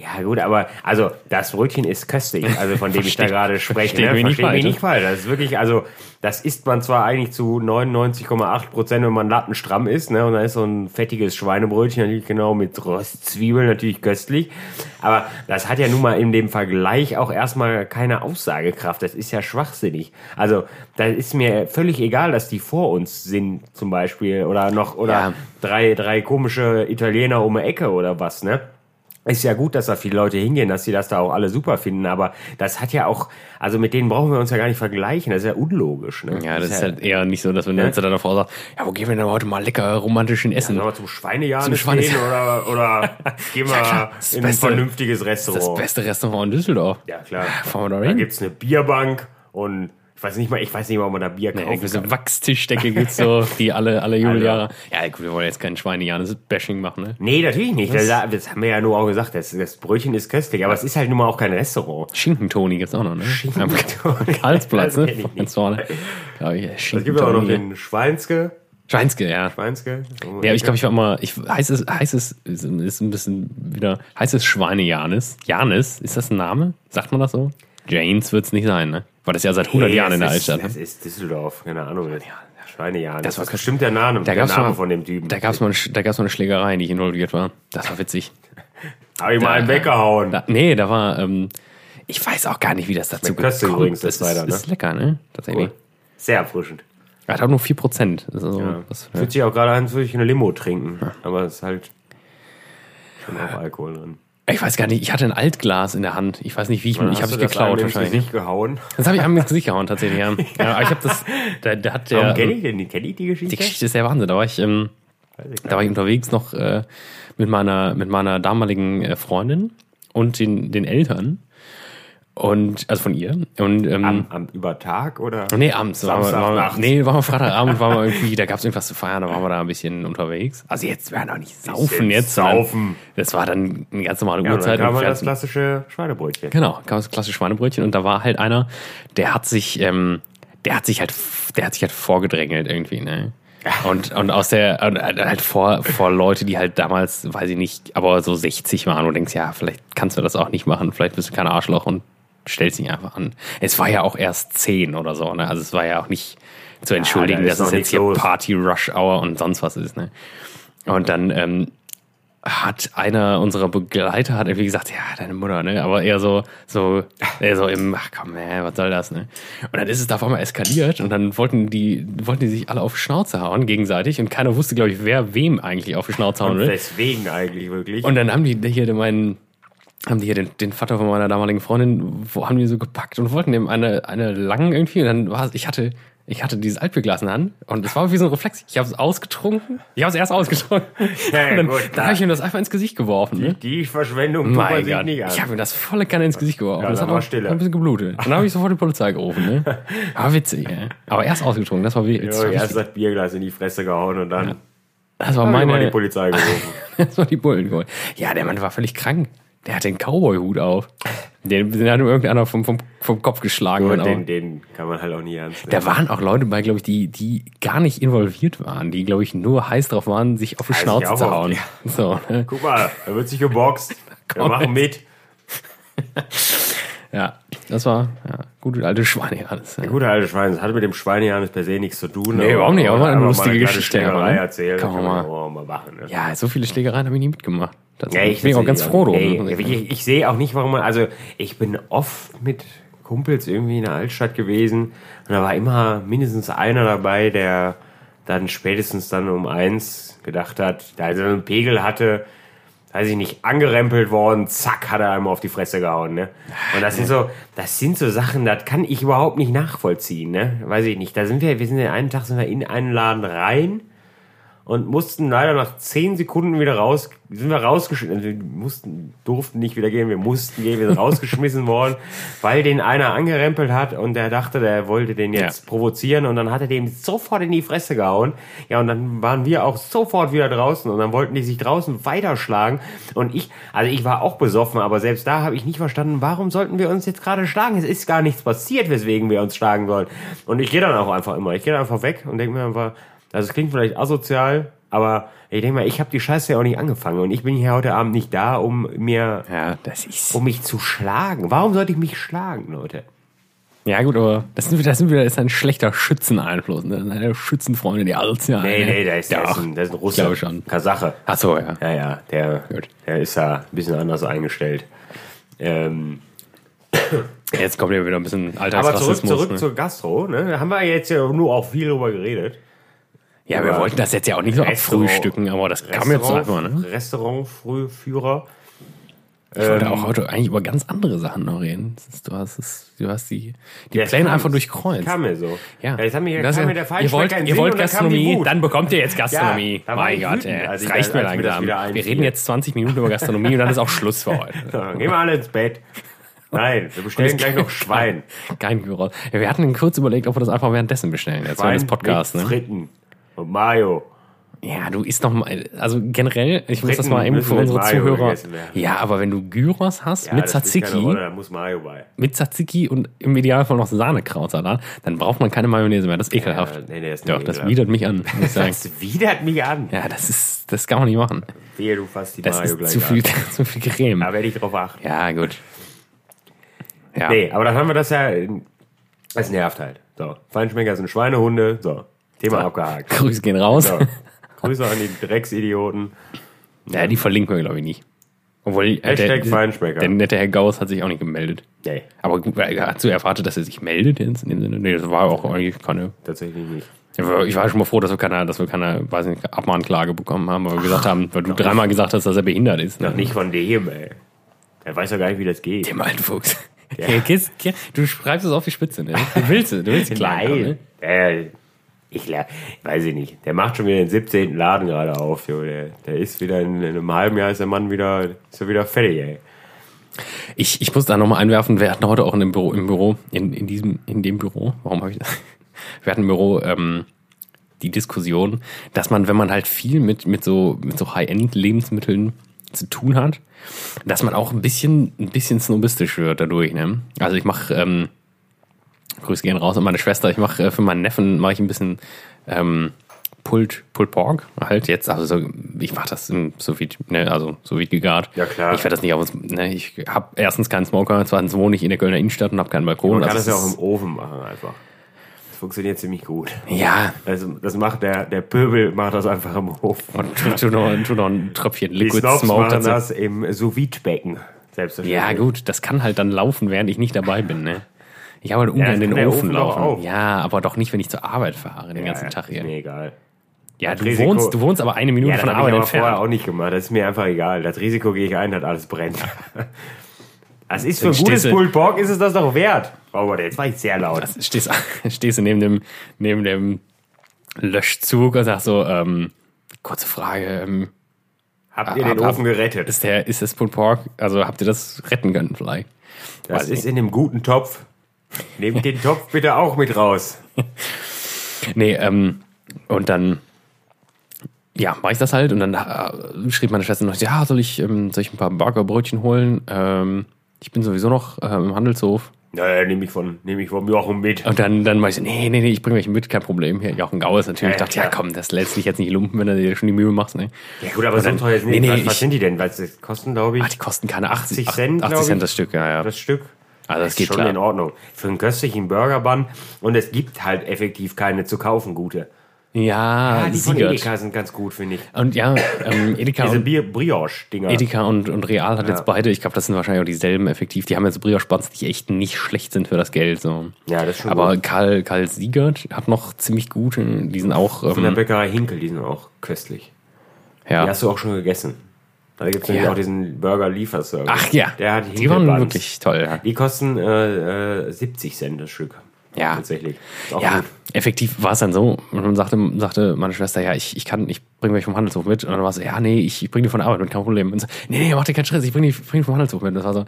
Ja, gut, aber also das Brötchen ist köstlich, also von dem ich da gerade spreche. versteht Ne? mich nicht Versteht mich nicht falsch. Das ist wirklich, also das isst man zwar eigentlich zu 99,8 Prozent, wenn man lattenstramm ist, ne? Und dann ist so ein fettiges Schweinebrötchen natürlich genau mit Röstzwiebeln natürlich köstlich. Aber das hat ja nun mal in dem Vergleich auch erstmal keine Aussagekraft. Das ist ja schwachsinnig. Also da ist mir völlig egal, dass die vor uns sind zum Beispiel oder noch oder Ja. drei drei komische Italiener um die Ecke oder was, ne? Ist ja gut, dass da viele Leute hingehen, dass sie das da auch alle super finden, aber das hat ja auch, also mit denen brauchen wir uns ja gar nicht vergleichen, das ist ja unlogisch. Ne? Ja, das ist halt eher nicht so, dass wenn du jetzt dann davor sagst, ja, wo gehen wir denn heute mal lecker romantischen Essen? Wir zum Schweinejahr Zum gehen Schweine- oder, oder *laughs* gehen wir das in ein Beste- vernünftiges das Restaurant? beste Restaurant in Düsseldorf. Ja, klar. Fahren wir da Da hin? gibt's eine Bierbank und ich weiß nicht mal, ich weiß nicht mal, ob man da Bier Nee, kaufen irgendwie so kann. Wachstischdecke gibt's so, *laughs* die alle, alle Jubeljahre. Ja, gut, wir wollen jetzt kein Schweinejanes Bashing machen, ne? Nee, natürlich nicht. Das, das haben wir ja nur auch gesagt. Das, das Brötchen ist köstlich, aber es ist halt nun mal auch kein Restaurant. Schinkentoni gibt's auch noch, ne? Schinkentoni. *laughs* Karlsplatz, ne? *laughs* Ganz vorne. Glaub ich, Es gibt auch noch den Schweinske. Schweinske, ja. Schweinske. Ja, ich glaube, ich war immer, ich, heißt es, heißt es, ist ein bisschen wieder, heißt es Schweine-Janis? Janis, ist das ein Name? Sagt man das so? Janes wird's nicht sein, ne? War das ja seit 100 Nee, Jahren in der das ist- Altstadt. Das Ne? ist Düsseldorf, keine Ahnung. Das Schweinejahr. Das, war ist bestimmt der Name, Da der Name mal, von dem Typen. Da mal, Sch- da gab's mal eine Schlägerei, in die ich involviert war. Das war witzig. *laughs* Hab ich mal einen weggehauen. Da, nee, da war, ähm, ich weiß auch gar nicht, wie das dazu Schmeckt köstlich übrigens, Das das ist, weiter, ne? ist lecker, ne? Tatsächlich. Cool. Sehr erfrischend. Er hat auch nur 4%. Das ist also, Ja. das, Fühlt sich auch gerade an, als würde ich eine Limo trinken. Aber es ist halt schon auch Alkohol drin. Ich weiß gar nicht, ich hatte ein Altglas in der Hand. Ich weiß nicht, wie ich, ich habe es geklaut wahrscheinlich. nicht gehauen. Das habe ich einem ins Gesicht gehauen, tatsächlich. Ja, *laughs* ja aber ich habe das, da, da hat der, Warum kenne ich denn? Kenne ich die Geschichte? die Geschichte ist der Wahnsinn. Da war ich, ähm, ich da war ich unterwegs noch äh, mit meiner, mit meiner damaligen äh, Freundin und den, den Eltern. Und, also von ihr. Und, ähm, Am, am über Tag oder? Nee, abends. Waren wir, Samstag waren wir, nachts. nee, waren wir Freitagabend, waren wir irgendwie, da gab's irgendwas zu feiern, da waren wir da ein bisschen unterwegs. Also jetzt werden auch nicht saufen Bisschen jetzt. saufen. Das war dann eine ganz normale Ja, Uhrzeit. kam und halt das klassische Schweinebrötchen. Genau, kam das klassische Schweinebrötchen und da war halt einer, der hat sich, ähm, der hat sich halt, der hat sich halt vorgedrängelt irgendwie, ne? Und, und aus der, und halt vor, vor Leute, die halt damals, weiß ich nicht, aber so 60 waren und denkst, ja, vielleicht kannst du das auch nicht machen, vielleicht bist du kein Arschloch und stellst dich einfach an. Es war ja auch erst 10 oder so, ne? Also es war ja auch nicht zu entschuldigen, ist dass es jetzt nichts hier los. Party Rush Hour und sonst was ist, ne? Und dann, ähm, hat einer unserer Begleiter hat irgendwie gesagt, ja, deine Mutter, ne? Aber eher so, so, eher so im, ach komm, ey, was soll das, ne? Und dann ist es da auf einmal eskaliert und dann wollten die, wollten die sich alle auf die Schnauze hauen gegenseitig und keiner wusste, glaube ich, wer wem eigentlich auf die Schnauze hauen Und will. deswegen eigentlich wirklich. Und dann haben die hier meinen, haben die hier den, den Vater von meiner damaligen Freundin, wo haben die so gepackt und wollten dem eine, eine lang irgendwie. Und dann war es, ich hatte, ich hatte dieses Altbierglas in der Hand und es war wie so ein Reflex. Ich habe es ausgetrunken. Ich habe es erst ausgetrunken. *laughs* Ja, ja, dann, gut, dann habe ich ihm das einfach ins Gesicht geworfen. Ne? die Verschwendung tut man sich nicht an. ich habe mir das volle Kanne ins Gesicht geworfen. Ja, das hat war auch Stille. ein bisschen geblutet. Und dann habe ich sofort die Polizei gerufen. Ne? Aber *laughs* witzig, ey. Aber erst ausgetrunken, das war, Ja, war, erst das Bierglas in die Fresse gehauen und dann das war ich mal die meine, Polizei gerufen. *laughs* das war die Bullen geholt. Ja, der Mann war völlig krank. Der hat den Cowboy-Hut auf. Den, den hat ihm irgendeiner vom, vom, vom Kopf geschlagen. Und aber- den, den kann man halt auch nie ernst nehmen. Da waren auch Leute bei, glaube ich, die, die gar nicht involviert waren, die, glaube ich, nur heiß drauf waren, sich auf die ich Schnauze zu hauen. ja. So, ne? Guck mal, da wird sich geboxt. *laughs* Wir machen mit. *laughs* Ja, das war ja, gute alte Schweine alles. Ja. Gute alte Schwein, das hatte mit dem Schweinejanis per se nichts zu tun. Nee, überhaupt nicht, aber war eine lustige Geschichte, aber, ne? erzählen. Kann man man mal. mal machen. Ne? ja, so viele Schlägereien habe ich nie mitgemacht. Das Ja, bin ich auch ganz froh drum. Ey, ich, ich sehe auch nicht, warum man. Also, ich bin oft mit Kumpels irgendwie in der Altstadt gewesen und da war immer mindestens einer dabei, der dann spätestens dann um eins gedacht hat, da er so einen Pegel hatte, weiß ich nicht, angerempelt worden, zack, hat er einmal auf die Fresse gehauen, ne? Und das sind so, das sind so Sachen, das kann ich überhaupt nicht nachvollziehen, ne? Weiß ich nicht. Da sind wir, wir sind den einen Tag sind wir in einen Laden rein und mussten leider nach zehn Sekunden wieder raus, sind wir rausgeschmissen, also wir mussten, durften nicht wieder gehen, wir mussten gehen, wir sind *laughs* rausgeschmissen worden, weil den einer angerempelt hat und der dachte, der wollte den jetzt Ja. provozieren und dann hat er dem sofort in die Fresse gehauen. Ja, und dann waren wir auch sofort wieder draußen und dann wollten die sich draußen weiterschlagen und ich, also ich war auch besoffen, aber selbst da habe ich nicht verstanden, warum sollten wir uns jetzt gerade schlagen? Es ist gar nichts passiert, weswegen wir uns schlagen sollen. Und ich gehe dann auch einfach immer, ich gehe dann einfach weg und denke mir einfach, also es klingt vielleicht asozial, Aber ich denke mal, ich habe die Scheiße ja auch nicht angefangen und ich bin hier heute Abend nicht da, um mir, Ja, das ist. um mich zu schlagen. Warum sollte ich mich schlagen, Leute? Ja, gut, aber das sind das sind wieder das ist ein schlechter Schützeneinfluss. Ne? Das sind eine Schützenfreunde, die alles ja. Nee, nee, der ist, der ist, ein, ist ein Russe. glaube schon. Kasache. Ach so, ja. Ja, ja, der, Gut. der ist ja ein bisschen anders eingestellt. Ähm, Jetzt kommt ja wieder ein bisschen aber zurück, Alltagsrassismus. zurück ne? zur Gastro. Ne? Da haben wir jetzt ja nur auch viel drüber geredet. Ja, wir wollten das jetzt ja auch nicht so abfrühstücken, aber das kam jetzt so einfach, ne? Restaurantführer. Ich wollte Ähm, auch heute eigentlich über ganz andere Sachen noch reden. Du hast, es, du hast die, die Ja, Pläne einfach durchkreuzt. Kam mir so. Ja, jetzt haben wir, Das kam ist mir ja- der Feinschmecker ihr wollt, ihr wollt dann Gastronomie, dann bekommt ihr jetzt Gastronomie. war mein Gott, ey, das ich reicht mir langsam. Wir reden jetzt 20 Minuten über Gastronomie und dann ist auch Schluss für heute. *laughs* So, gehen wir alle ins Bett. Nein, wir bestellen gleich noch Schwein. Kein Geräusch. Ja, wir hatten kurz überlegt, ob wir das einfach währenddessen bestellen, jetzt während des Podcasts. Ne? Fritten und Mayo. Ja, du isst noch mal, also generell, ich muss das Fritten mal eben für unsere Zuhörer. Ja, aber wenn du Gyros hast Ja, mit Tzatziki, Rolle, Da muss Mayo bei. mit Tzatziki und im Idealfall noch Sauerkrautsalat, dann braucht man keine Mayonnaise mehr. Das ist ekelhaft. Ja, nee, nee, das ist Doch, nicht das ekelhaft. widert mich an. *laughs* Das widert mich an. Ja, das ist, das kann man nicht machen. Wehe, du fasst die Das Mayo ist gleich zu viel, *laughs* zu viel Creme. Da werde ich drauf achten. Ja, gut. Ja. Nee, aber dann haben wir das ja. Es nervt halt. So, Feinschmecker sind Schweinehunde. So, Thema abgehakt. *laughs* Grüße gehen raus. So, Grüße an die Drecksidioten. Ja, die verlinken wir, glaube ich, nicht. Obwohl, äh, der, Feinschmecker. der nette Herr Gauss hat sich auch nicht gemeldet. Nee, Aber er hat so erwartet, dass er sich meldet jetzt in dem Sinne. Nee, das war auch eigentlich keine. tatsächlich nicht. Ich war schon mal froh, dass wir keine, dass wir keine, weiß nicht, Abmahnklage bekommen haben, weil wir gesagt haben, weil du dreimal gesagt hast, dass er behindert ist. Doch Ne? nicht von dem, ey. Er weiß ja gar nicht, wie das geht. Dem alten Fuchs. Ja. *laughs* Du schreibst es auf die Spitze, ne? Du willst es, du willst klagen. *laughs* Nein. Ne? Ich weiß ich nicht. Der macht schon wieder den 17. Laden gerade auf. Jo. Der, der ist wieder in, in einem halben Jahr ist der Mann wieder, ist er wieder fertig, ey. Ich, ich muss da nochmal einwerfen, wir hatten heute auch in dem Büro, im Büro, in, in diesem, in dem Büro, warum habe ich das? *laughs* Wir hatten im Büro ähm, die Diskussion, dass man, wenn man halt viel mit, mit so, mit so High-End-Lebensmitteln zu tun hat, dass man auch ein bisschen, ein bisschen snobistisch wird dadurch, ne? Also ich mache, ähm, Grüße gehen raus an meine Schwester, ich mache äh, für meinen Neffen mache ich ein bisschen ähm, Pulled, Pulled Pork halt jetzt, also so, ich mache das im sous vide, ne, also sous vide gegart. Ja, klar. Ich werde das nicht auf, ne, ich habe erstens keinen Smoker, zweitens wohne ich in der Kölner Innenstadt und habe keinen Balkon. Man kann also das ja auch im Ofen machen einfach. Das funktioniert ziemlich gut. ja, Also das macht der, der Pöbel macht das einfach im Ofen. und tu, tu, noch, tu noch ein Tröpfchen Die Liquid Snobs Smoke machen das im sous becken Selbstverständlich. Ja, gut, das kann halt dann laufen, während ich nicht dabei bin, ne? Ich habe halt ungern das in den Ofen Ofen laufen. Ja, aber doch nicht, wenn ich zur Arbeit fahre, den Ja, ganzen Tag ist hier. mir egal. Ja, du Risiko- wohnst, du wohnst aber eine Minute Ja, das von der habe ich Arbeit aber vorher entfernt. auch nicht gemacht. Das ist mir einfach egal. Das Risiko gehe ich ein, dass alles brennt. *laughs* Das ist für ein gutes Pulled Pork ist es das doch wert. Oh Gott, jetzt war ich sehr laut. stehst, *laughs* stehst du neben dem, neben dem Löschzug und sagst so, ähm, kurze Frage, ähm, Habt ihr den ab- ab- Ofen gerettet? ist der, ist das Pulled Pork, also habt ihr das retten können vielleicht? Das weiß ist nicht. in dem guten Topf. Nehmt den Topf bitte auch mit raus. *laughs* Nee, ähm, und dann, ja, mache ich das halt und dann äh, schrieb meine Schwester noch, ja, soll ich, ähm, soll ich ein paar Burgerbrötchen holen? Ähm, ich bin sowieso noch äh, im Handelshof. Naja, nehme ich von, nehme ich vom Jochen mit. Und dann, dann meinte ich, so, nee, nee, nee, ich bringe welche mit, kein Problem. Hier, Jochen Gauss natürlich. Ja, ich dachte, ja, ja, komm, das lässt dich jetzt nicht lumpen, wenn du dir schon die Mühe machst, ne? Ja gut, aber so dann- teuer ist nee, nicht. nee, was, was ich- sind die denn? Weil das kosten, glaube ich, Ach, die kosten keine 80, 80 Cent, 80 glaub Cent das Stück, ja, ja. das Stück. Also das ist geht schon klar. in Ordnung. Für einen köstlichen Burgerbun. Und es gibt halt effektiv keine zu kaufen gute. Ja, Ja, die von. Edeka sind ganz gut, finde ich. Und ja, ähm, *coughs* Edeka Diese und Brioche-Dinger. Edeka und, und Real hat jetzt beide, ich glaube, das sind wahrscheinlich auch dieselben effektiv. Die haben jetzt Brioche-Buns, die echt nicht schlecht sind für das Geld. So. Ja, das ist schon Aber gut. Karl, Karl Siegert hat noch ziemlich gute, die sind auch, Von der ähm, Bäckerei Hinkel, die sind auch köstlich. ja. Die hast du auch schon gegessen. Da gibt es Ja. auch diesen Burger-Lieferservice. Ach ja, Der hat die waren wirklich toll. Ja, Die kosten äh, äh, 70 Cent das Stück. Ja. Tatsächlich. Ja gut. effektiv war es dann so. Und dann sagte, sagte meine Schwester, ja, ich, ich kann, ich bringe mich vom Handelshof mit. Und dann war es so, ja, nee, ich, ich bringe die von der Arbeit mit, kein Problem. Und so, nee, nee, mach dir keinen Stress, ich bringe die, bring die vom Handelshof mit. Und das war so,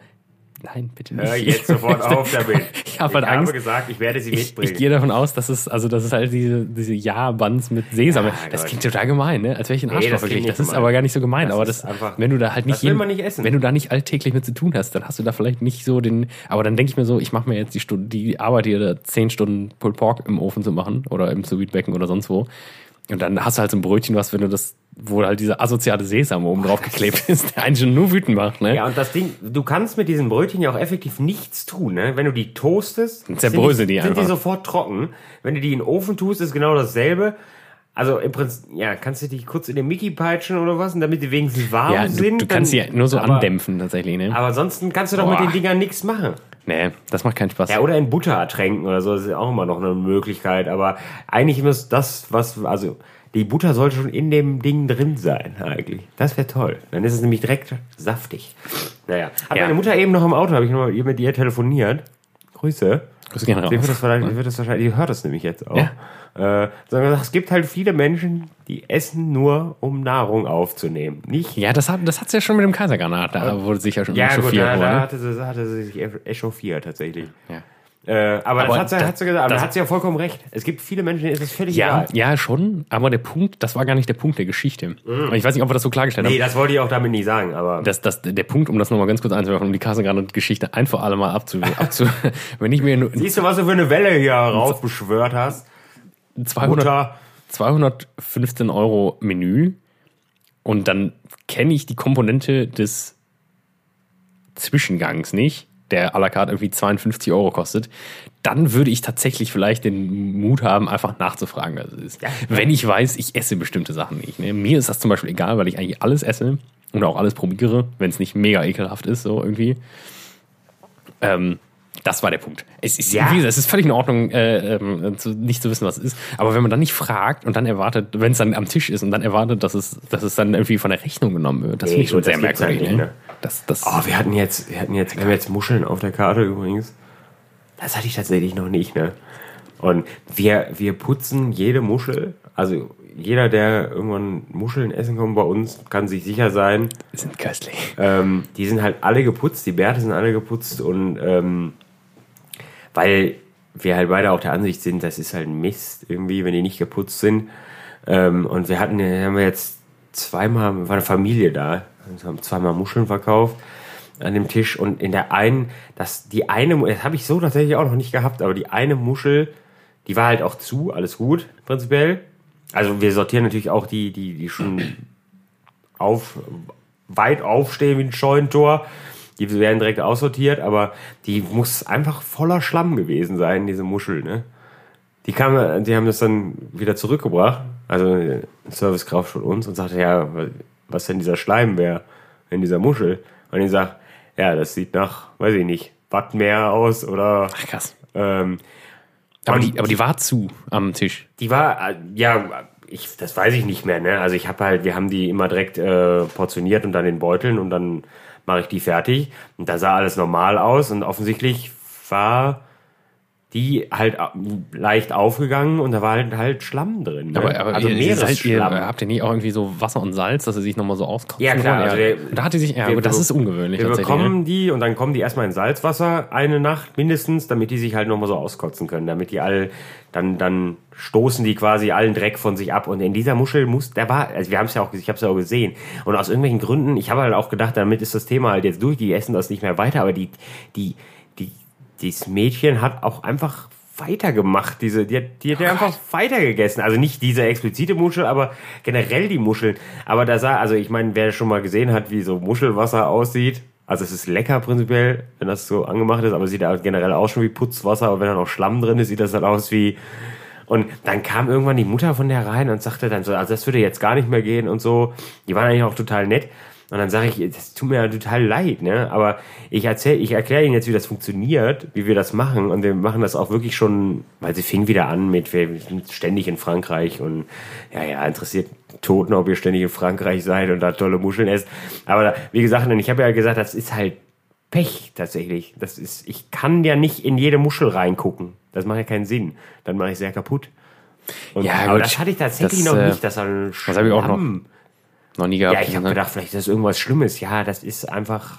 nein, bitte nicht. Hör jetzt sofort *laughs* auf damit. Ich hab halt habe Angst. gesagt, ich werde sie Ich, mitbringen. ich gehe davon aus, dass es, also das ist halt diese, diese Ja-Buns mit Sesam. Ja, das Gott. klingt total gemein, ne? Als wäre ich ein Nee, Arschloch das wirklich. Das nicht ist aber gar nicht so gemein. Das aber das, einfach- wenn du da halt nicht, das man nicht essen. wenn du da nicht alltäglich mit zu tun hast, dann hast du da vielleicht nicht so den. Aber dann denke ich mir so, ich mache mir jetzt die Stunde, die Arbeit hier, da zehn Stunden Pulled Pork im Ofen zu machen oder im sous becken oder sonst wo. Und dann hast du halt so ein Brötchen, was, wenn du das, wo halt dieser asoziale Sesam oben drauf geklebt *laughs* ist, der einen schon nur wütend macht, ne? Ja, und das Ding, du kannst mit diesen Brötchen ja auch effektiv nichts tun, ne? Wenn du die toastest, zerbröseln die sind die sofort trocken. Wenn du die in den Ofen tust, ist genau dasselbe. Also im Prinzip, ja, kannst du die kurz in den Mickey peitschen oder was, und damit die wenigstens warm Ja, du, sind. du kannst sie ja nur so aber, andämpfen, tatsächlich, ne? Aber ansonsten kannst du doch mit Boah. den Dingern nichts machen. Nee, das macht keinen Spaß. Ja, oder in Butter ertränken oder so, das ist auch immer noch eine Möglichkeit. Aber eigentlich muss das, was, also die Butter sollte schon in dem Ding drin sein, eigentlich. Das wäre toll. Dann ist es nämlich direkt saftig. Naja. Hat Ja. meine Mutter eben noch im Auto, habe ich noch mit ihr telefoniert. Grüße. Grüße gehen Die wird, raus. das wahrscheinlich, wird das wahrscheinlich, die hört das nämlich jetzt auch. Ja. Äh, sondern es gibt halt viele Menschen, die essen nur, um Nahrung aufzunehmen. Nicht Ja, das hat das hat's ja schon mit dem Kaisergranat, da wurde sich ja schon ja, echauffiert, da, aber, da ne? hatte, sie, hatte sie sich echauffiert tatsächlich. Ja. Äh, aber, Aber das hat sie, das- hat sie gesagt, aber das- da hat sie ja vollkommen recht. Es gibt viele Menschen, denen ist das völlig Ja, egal. ja, schon, aber der Punkt, das war gar nicht der Punkt der Geschichte. Und Ich weiß nicht, ob wir das so klargestellt Nee, haben. das wollte ich auch damit nicht sagen, aber Das, das, der Punkt, um das nochmal ganz kurz einzuwerfen, um die Kaisergranat-Geschichte ein für alle Mal abzu, *laughs* abzu wenn ich mir nur siehst du, was du für eine Welle hier raufbeschwört hast? 200, Mutter. 215 Euro Menü und dann kenne ich die Komponente des Zwischengangs nicht, der à la carte irgendwie 52 Euro kostet, dann würde ich tatsächlich vielleicht den Mut haben, einfach nachzufragen, was es ist. Ja. Wenn ich weiß, ich esse bestimmte Sachen nicht. Ne? Mir ist das zum Beispiel egal, weil ich eigentlich alles esse und auch alles probiere, wenn es nicht mega ekelhaft ist, so irgendwie. Ähm, das war der Punkt. Es ist, Ja. gesagt, es ist völlig in Ordnung, äh, ähm, zu, nicht zu wissen, was es ist. Aber wenn man dann nicht fragt und dann erwartet, wenn es dann am Tisch ist und dann erwartet, dass es, dass es dann irgendwie von der Rechnung genommen wird, das Nee, finde ich schon sehr halt merkwürdig. nicht, ne? ne? Das, das, Oh, wir hatten jetzt, wir hatten jetzt, wir haben jetzt Muscheln auf der Karte übrigens. Das hatte ich tatsächlich noch nicht, ne? Und wir, wir putzen jede Muschel. Also jeder, der irgendwann Muscheln essen kommt bei uns, kann sich sicher sein, sind köstlich. Ähm, die sind halt alle geputzt, die Bärte sind alle geputzt und ähm, weil wir halt beide auch der Ansicht sind, das ist halt Mist irgendwie, wenn die nicht geputzt sind. Ähm, und wir hatten, haben wir jetzt zweimal, war eine Familie da, also haben zweimal Muscheln verkauft an dem Tisch und in der einen, das, die eine, das habe ich so tatsächlich auch noch nicht gehabt, aber die eine Muschel, die war halt auch zu, alles gut, prinzipiell. Also wir sortieren natürlich auch die, die, die schon auf, weit aufstehen wie ein Scheunentor. Die werden direkt aussortiert, aber die muss einfach voller Schlamm gewesen sein, diese Muschel, ne? Die kam, die haben das dann wieder zurückgebracht, also eine Servicekraft von uns und sagte, ja, was denn dieser Schleim wäre in dieser Muschel? Und ich sag, ja, das sieht nach, weiß ich nicht, Wattmeer aus oder Ach, krass. ähm, Aber die, aber die war zu am Tisch. die war, äh, ja, ich, das weiß ich nicht mehr, ne? Also ich habe halt, wir haben die immer direkt äh, portioniert und dann in Beuteln und dann mache ich die fertig. Und da sah alles normal aus und offensichtlich war die halt äh, leicht aufgegangen und da war halt, halt Schlamm drin. Ne? Aber, aber also ihr, ihr, Meeresschlamm. habt ihr nicht auch irgendwie so Wasser und Salz, dass sie sich nochmal so auskotzen Ja, klar, also wir- da hat die sich, ja, wir- aber das ist ungewöhnlich Wir bekommen Ne? die und dann kommen die erstmal in Salzwasser eine Nacht mindestens, damit die sich halt nochmal so auskotzen können, damit die all, dann, dann stoßen die quasi allen Dreck von sich ab. Und in dieser Muschel muss, der war, also wir haben es ja auch, ich habe es ja auch gesehen. Und aus irgendwelchen Gründen, ich habe halt auch gedacht, damit ist das Thema halt jetzt durch, die essen das nicht mehr weiter, aber die, die, dieses Mädchen hat auch einfach weitergemacht, diese, die hat, die hat ja einfach weitergegessen. Also nicht diese explizite Muschel, aber generell die Muscheln. Aber da sah, also ich meine, wer schon mal gesehen hat, wie so Muschelwasser aussieht, also es ist lecker prinzipiell, wenn das so angemacht ist, aber sieht halt generell aus schon wie Putzwasser, aber wenn da noch Schlamm drin ist, sieht das halt aus wie, und dann kam irgendwann die Mutter von der rein und sagte dann so, also das würde jetzt gar nicht mehr gehen und so. Die waren eigentlich auch total nett. Und dann sage ich, das tut mir ja total leid, ne? Aber ich erzähle, ich erkläre Ihnen jetzt, wie das funktioniert, wie wir das machen. Und wir machen das auch wirklich schon, weil sie fing wieder an mit, wir sind ständig in Frankreich und ja, ja, interessiert Toten, ob ihr ständig in Frankreich seid und da tolle Muscheln esst. Aber da, wie gesagt, ich habe ja gesagt, das ist halt Pech tatsächlich. Das ist, ich kann ja nicht in jede Muschel reingucken. Das macht ja keinen Sinn. Dann mache ich sehr kaputt. Und, Ja, aber gut. das hatte ich tatsächlich Das, noch äh, nicht. Das, das hab ich auch noch Noch nie gehabt. Ja, ich habe ne? gedacht, vielleicht ist das irgendwas Schlimmes. Ja, das ist einfach.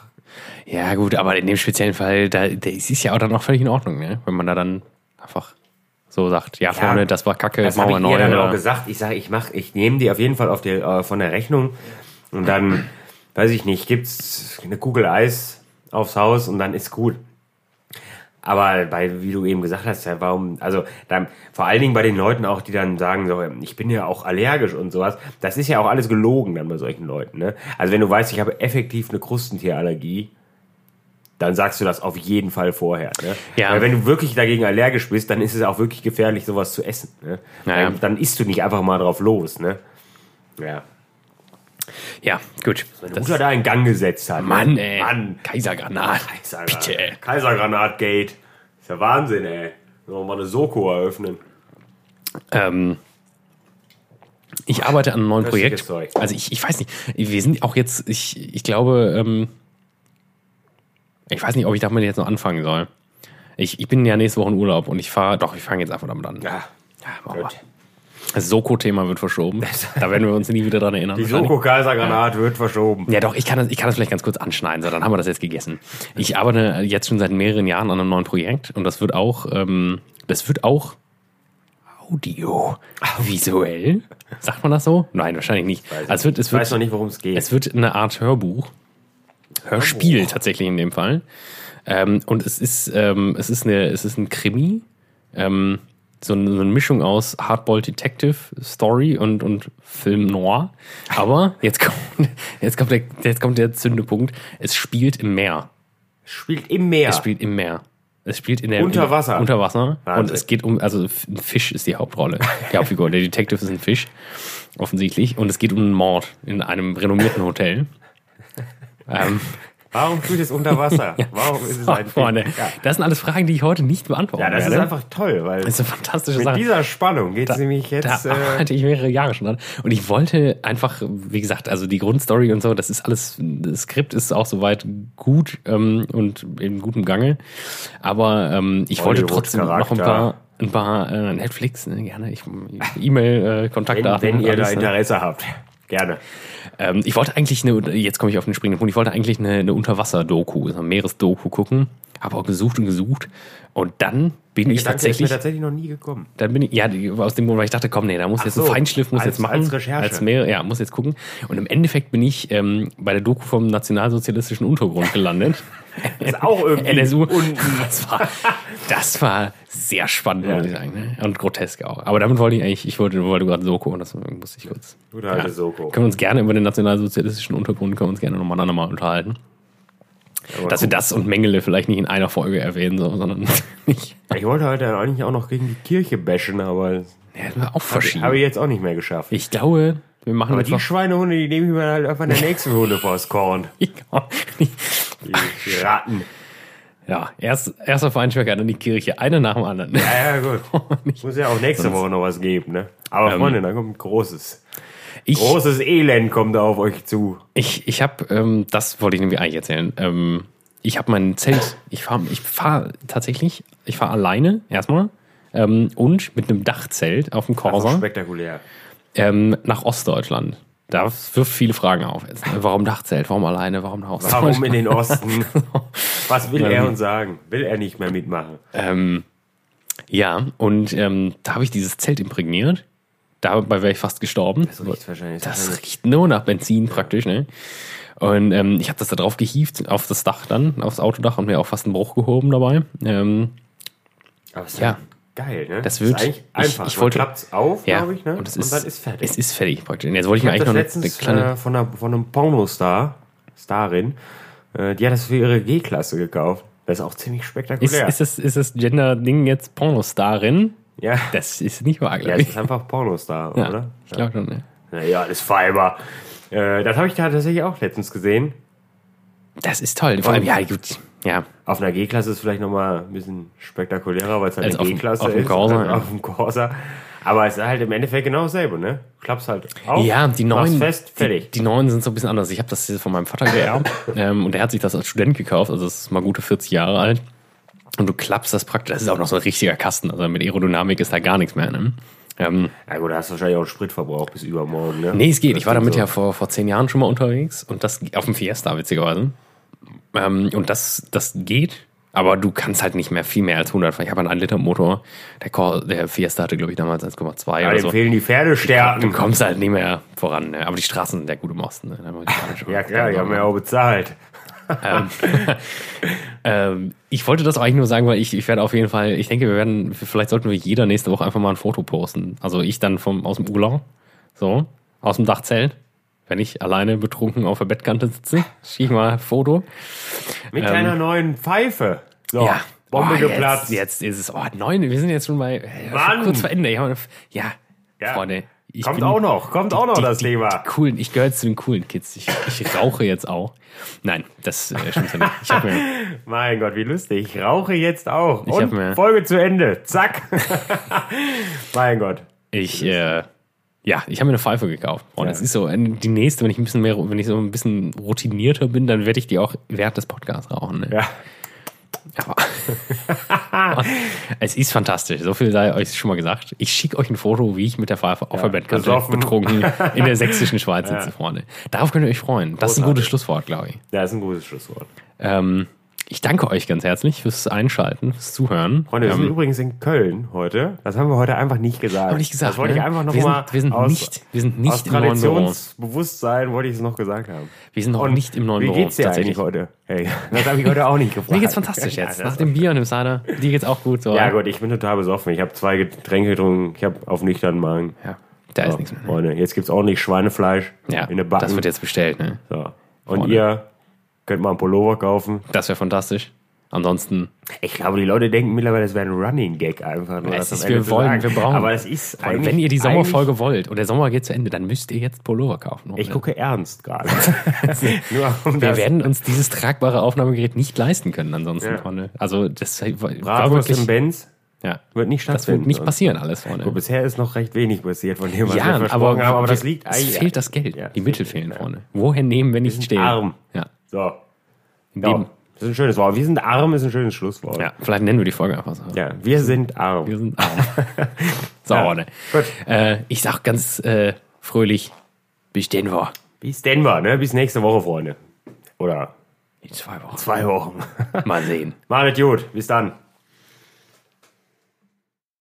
Ja, gut, aber in dem speziellen Fall, da, da ist es ja auch dann auch völlig in Ordnung, ne? Wenn man da dann einfach so sagt, ja, Freunde, das war kacke, Das machen wir ich neu. dann auch gesagt. Ich sage, ich mach, ich nehme die auf jeden Fall auf die, äh, von der Rechnung und dann, weiß ich nicht, gibt's eine Kugel Eis aufs Haus und dann ist gut. Aber bei, wie du eben gesagt hast, ja, warum, also dann, vor allen Dingen bei den Leuten auch, die dann sagen, so, ich bin ja auch allergisch und sowas, das ist ja auch alles gelogen dann bei solchen Leuten. Ne? Also wenn du weißt, ich habe effektiv eine Krustentierallergie, dann sagst du das auf jeden Fall vorher. Ne? Ja. Weil wenn du wirklich dagegen allergisch bist, dann ist es auch wirklich gefährlich, sowas zu essen. Ne? Naja. Dann, dann isst du nicht einfach mal drauf los. Ne? Ja. Ja, gut. Wenn Mutter da in Gang gesetzt hat. Mann, ey. Mann. Kaisergranat. Kaisergranat. Bitte. Kaisergranat-Gate. Ist ja Wahnsinn, ey. Sollen wir mal eine Soko eröffnen? Ähm, ich arbeite an einem neuen Projekt. Also ich, ich weiß nicht, wir sind auch jetzt, ich, ich glaube, ähm, ich weiß nicht, ob ich damit jetzt noch anfangen soll. Ich, ich bin ja nächste Woche in Urlaub und ich fahre, doch, ich fange jetzt einfach damit an. Ja. Ja, machen wir. Das Soko-Thema wird verschoben. *laughs* Da werden wir uns nie wieder dran erinnern. Die. Soko-Kaisergranat wird verschoben. Ja, doch, ich kann, das, ich kann das vielleicht ganz kurz anschneiden, so, dann haben wir das jetzt gegessen. Ich arbeite jetzt schon seit mehreren Jahren an einem neuen Projekt und das wird auch, ähm, das wird auch Audio, visuell. Sagt man das so? Nein, wahrscheinlich nicht. Weiß Also es wird, es Ich weiß noch wird, nicht, worum es geht. es wird eine Art Hörbuch, Hörspiel tatsächlich in dem Fall. Ähm, und es ist, ähm, es ist eine, es ist ein Krimi, ähm, so eine, so eine Mischung aus Hardball Detective Story und, und Film Noir. Aber jetzt kommt, *laughs* jetzt kommt der, jetzt kommt der Zündepunkt. Es spielt im Meer. Spielt im Meer. Es spielt im Meer. Es spielt in der Unter Wasser. Unter Wasser. Und Wahnsinn. es geht um, also ein Fisch ist die Hauptrolle. Die Hauptfigur. Der Detective ist ein Fisch, offensichtlich. Und es geht um einen Mord in einem renommierten Hotel. *laughs* ähm, Warum spielt es unter Wasser? *laughs* Warum ist es ein Freunde, Ja. das sind alles Fragen, die ich heute nicht beantworten ja, das ist werde. einfach toll, weil das ist eine fantastische mit Sache. dieser Spannung geht es nämlich Da jetzt. Äh, ich mehrere Jahre schon dran. Und ich wollte einfach, wie gesagt, also die Grundstory und so, das ist alles, das Skript ist auch soweit gut ähm, und in gutem Gange. Aber ähm, ich wollte trotzdem noch ein paar, ein paar äh, Netflix, ne, gerne, ich E-Mail, äh, wenn, wenn ihr da ne? Interesse habt. Gerne. Ähm, ich wollte eigentlich eine, jetzt komme ich auf den springenden Punkt, ich wollte eigentlich eine, eine Unterwasser-Doku, so eine Meeresdoku gucken, habe auch gesucht und gesucht und dann bin ich tatsächlich, tatsächlich noch nie gekommen. dann bin ich, ja, aus dem Grund, weil ich dachte, komm, nee, da muss Ach jetzt so, ein Feinschliff, muss als- jetzt machen. als Recherche. Als mehr, ja, muss jetzt gucken. Und im Endeffekt bin ich ähm, bei der Doku vom nationalsozialistischen Untergrund gelandet. *laughs* Ist auch irgendwie *laughs* NSU. unten. Das war, das war sehr spannend, muss ich sagen. Ne? Und grotesk auch. Aber damit wollte ich eigentlich, ich wollte, wollte gerade Soko und das musste ich kurz. Gute alte Soko. Können wir uns gerne über den nationalsozialistischen Untergrund, können wir uns gerne nochmal andermal unterhalten. Aber Dass wir das und Mengele vielleicht nicht in einer Folge erwähnen, so, sondern *laughs* nicht. Ich wollte heute eigentlich auch noch gegen die Kirche bashen, aber Ja, das war auch habe verschieden. ich jetzt auch nicht mehr geschafft. Ich glaube, wir machen aber die. Schweinehunde, die nehme ich mir halt einfach in der *laughs* nächsten Hunde vors Korn. *laughs* Die, die Ratten. Ja, erst, erst auf Weinschmecker, dann die Kirche, eine nach dem anderen. Ja, ja, gut. Muss ja auch nächste Woche noch was geben, ne? Aber Ähm, Freunde, da kommt ein großes, Ich, großes Elend kommt da auf euch zu. ich, ich habe, ähm, das wollte ich nämlich eigentlich erzählen. Ähm, ich habe mein Zelt, ich fahre ich fahr tatsächlich, ich fahre alleine erstmal ähm, und mit einem Dachzelt auf dem Corsa spektakulär. ähm, nach Ostdeutschland. Da wirft viele Fragen auf. Jetzt, ne? Warum Dachzelt? Warum alleine? Warum nach Ostdeutschland? Warum in den Osten? *laughs* Was will er uns sagen? Will er nicht mehr mitmachen? Ähm, ja, und ähm, da habe ich dieses Zelt imprägniert. Dabei wäre ich fast gestorben. Das riecht wahrscheinlich. Das riecht nur nach Benzin praktisch, ne? Und ähm, ich habe das da drauf gehievt, auf das Dach dann, aufs Autodach und mir auch fast einen Bruch gehoben dabei. Ähm, Aber ist Ja. geil, ne? Das wird- Ist eigentlich ich- einfach. ich Man wollte- klappt's auf, ja, glaube ich, ne? und, es ist, dann ist fertig. Es ist fertig praktisch. Und jetzt wollte ich, ich mir eigentlich das noch eine, eine letztens kleine. äh, von, einer, von einem Pornostar, Starin, äh, die hat das für ihre G-Klasse gekauft. Das ist auch ziemlich ist, spektakulär. ist, das, ist das Gender-Ding jetzt Pornostarin? Ja. Das ist nicht wahr, ja, glaube es ich. ist einfach Pornostar, Ja, oder? ich glaube schon, ne? Naja, das Fiber. Äh, das habe ich da tatsächlich auch letztens gesehen. Das ist toll. Vor allem, ja, gut. Ja, Auf einer G-Klasse ist vielleicht nochmal ein bisschen spektakulärer, weil es halt Als eine auf dem- G-Klasse ist. Corsa, ja. Auf dem Corsa. Aber es ist halt im Endeffekt genau dasselbe, ne? Klappst halt auf, Ja, die neuen, fest, fertig. Die, die neuen sind so ein bisschen anders. Ich habe das von meinem Vater geerbt *laughs* ähm, und der hat sich das als Student gekauft. Also das ist mal gute 40 Jahre alt. Und du klappst das praktisch. Das ist auch noch so ein richtiger Kasten. Also mit Aerodynamik ist da gar nichts mehr. Ne? Ähm, Ja gut, da hast du wahrscheinlich auch einen Spritverbrauch bis übermorgen, ne? nee, es geht. Ich war Das damit sind ja vor, vor zehn Jahren schon mal unterwegs und das auf dem Fiesta witzigerweise. Ähm, und das, das geht. Aber du kannst halt nicht mehr viel mehr als 100. Ich habe einen 1 Liter Motor. Der, Cor der Fiesta hatte, glaube ich, damals 1,2 Ja, oder dem so. fehlen die Pferdestärken. Du kommst halt nicht mehr voran. Ne? Aber die Straßen sind ja gut im Osten. Ne? Ja klar, die haben ja auch bezahlt. Ähm, *laughs* ähm, ich wollte das eigentlich nur sagen, weil ich, ich werde auf jeden Fall, ich denke, wir werden, vielleicht sollten wir jeder nächste Woche einfach mal ein Foto posten. Also ich dann vom, aus dem Urlaub, so, aus dem Dachzelt. Wenn ich alleine betrunken auf der Bettkante sitze, *laughs* schicke ich mal ein Foto. Mit einer neuen Pfeife. So, Ähm, Ja. Bombe Oh, geplatzt. Jetzt, jetzt ist es, oh, neun, wir sind jetzt schon bei, äh, kurz vor Ende. Ja, ja, Ja. Freunde. Ich Kommt bin- auch noch, kommt auch noch die, das Thema. Die coolen, ich gehöre zu den coolen Kids. Ich, ich rauche jetzt auch. Nein, das äh, stimmt ja nicht. Ich habe mir, Mein Gott, wie lustig. Ich rauche jetzt auch. Ich Und hab mir- Folge zu Ende. Zack. *laughs* mein Gott. ich, äh, ja, ich habe mir eine Pfeife gekauft. Und Ja. es ist so, äh, die nächste, wenn ich ein bisschen mehr, wenn ich so ein bisschen routinierter bin, dann werde ich die auch während des Podcasts rauchen. Ne? Ja. Aber *laughs* es ist fantastisch. So viel sei euch schon mal gesagt. Ich schicke euch ein Foto, wie ich mit der Pfeife auf der Bettkante besoffen. betrunken *laughs* in der sächsischen Schweiz sitze vorne. Darauf könnt ihr euch freuen. Das ist ein gutes Schlusswort, glaube ich. Das ist ein gutes Schlusswort. Ähm, ich danke euch ganz herzlich fürs Einschalten, fürs Zuhören. Freunde, wir sind ähm, übrigens in Köln heute. Das haben wir heute einfach nicht gesagt. Ich gesagt, Das wollte ne? ich einfach Wir nochmal sind- wir sind aus, nicht- wir sind nicht aus im. Traditionsbewusstsein wollte ich es noch gesagt haben. wir sind noch nicht im neuen Wie Büro. geht's dir eigentlich heute? Hey, *laughs* das habe ich heute auch nicht gefragt. *laughs* Mir geht's fantastisch jetzt. *laughs* Ja, Nach dem Bier und dem Cider. Dir geht's auch gut. So. ja gut, ich bin total besoffen. Ich habe zwei Getränke getrunken. Ich habe auf nüchternen Magen. Ja, da ist So, nichts mehr. Freunde, jetzt gibt's ordentlich Schweinefleisch Ja, in der Backen. das wird jetzt bestellt. Ne? so. Und Freunde. ihr könnt mal einen Pullover kaufen. Das wäre fantastisch. Ansonsten, Ich glaube, die Leute denken mittlerweile, es wäre ein Running Gag einfach. Nur es das ist, wir wollen, wir brauchen. Aber es ist eigentlich, wenn ihr die Sommerfolge wollt und der Sommer geht zu Ende, dann müsst ihr jetzt Pullover kaufen. Ich gucke ernst gerade. *laughs* *laughs* Um wir das werden uns dieses tragbare Aufnahmegerät nicht leisten können ansonsten, Ja. Also das war Bratwurst im wirklich, Benz ja, wird nicht das stattfinden. wird nicht passieren alles, Freunde. Gut, bisher ist noch recht wenig passiert von dem, was wir Ja, versprochen aber, haben. Aber wir- das liegt es eigentlich. fehlt das Geld. Ja, die es Mittel fehlen, Freunde. Woher nehmen, wenn nicht stehen? arm. Ja. So. Ja, Leben. das ist ein schönes Wort. Wir sind arm ist ein schönes Schlusswort. Ja, vielleicht nennen wir die Folge einfach so. Ja, wir sind arm. Wir sind arm. *laughs* so, Ja, Freunde. gut. Äh, ich sag ganz äh, fröhlich, bis denn wir. Bis Denver, ne? Bis nächste Woche, Freunde. Oder In zwei Wochen. zwei Wochen. Mal sehen. *laughs* Macht gut. Bis dann.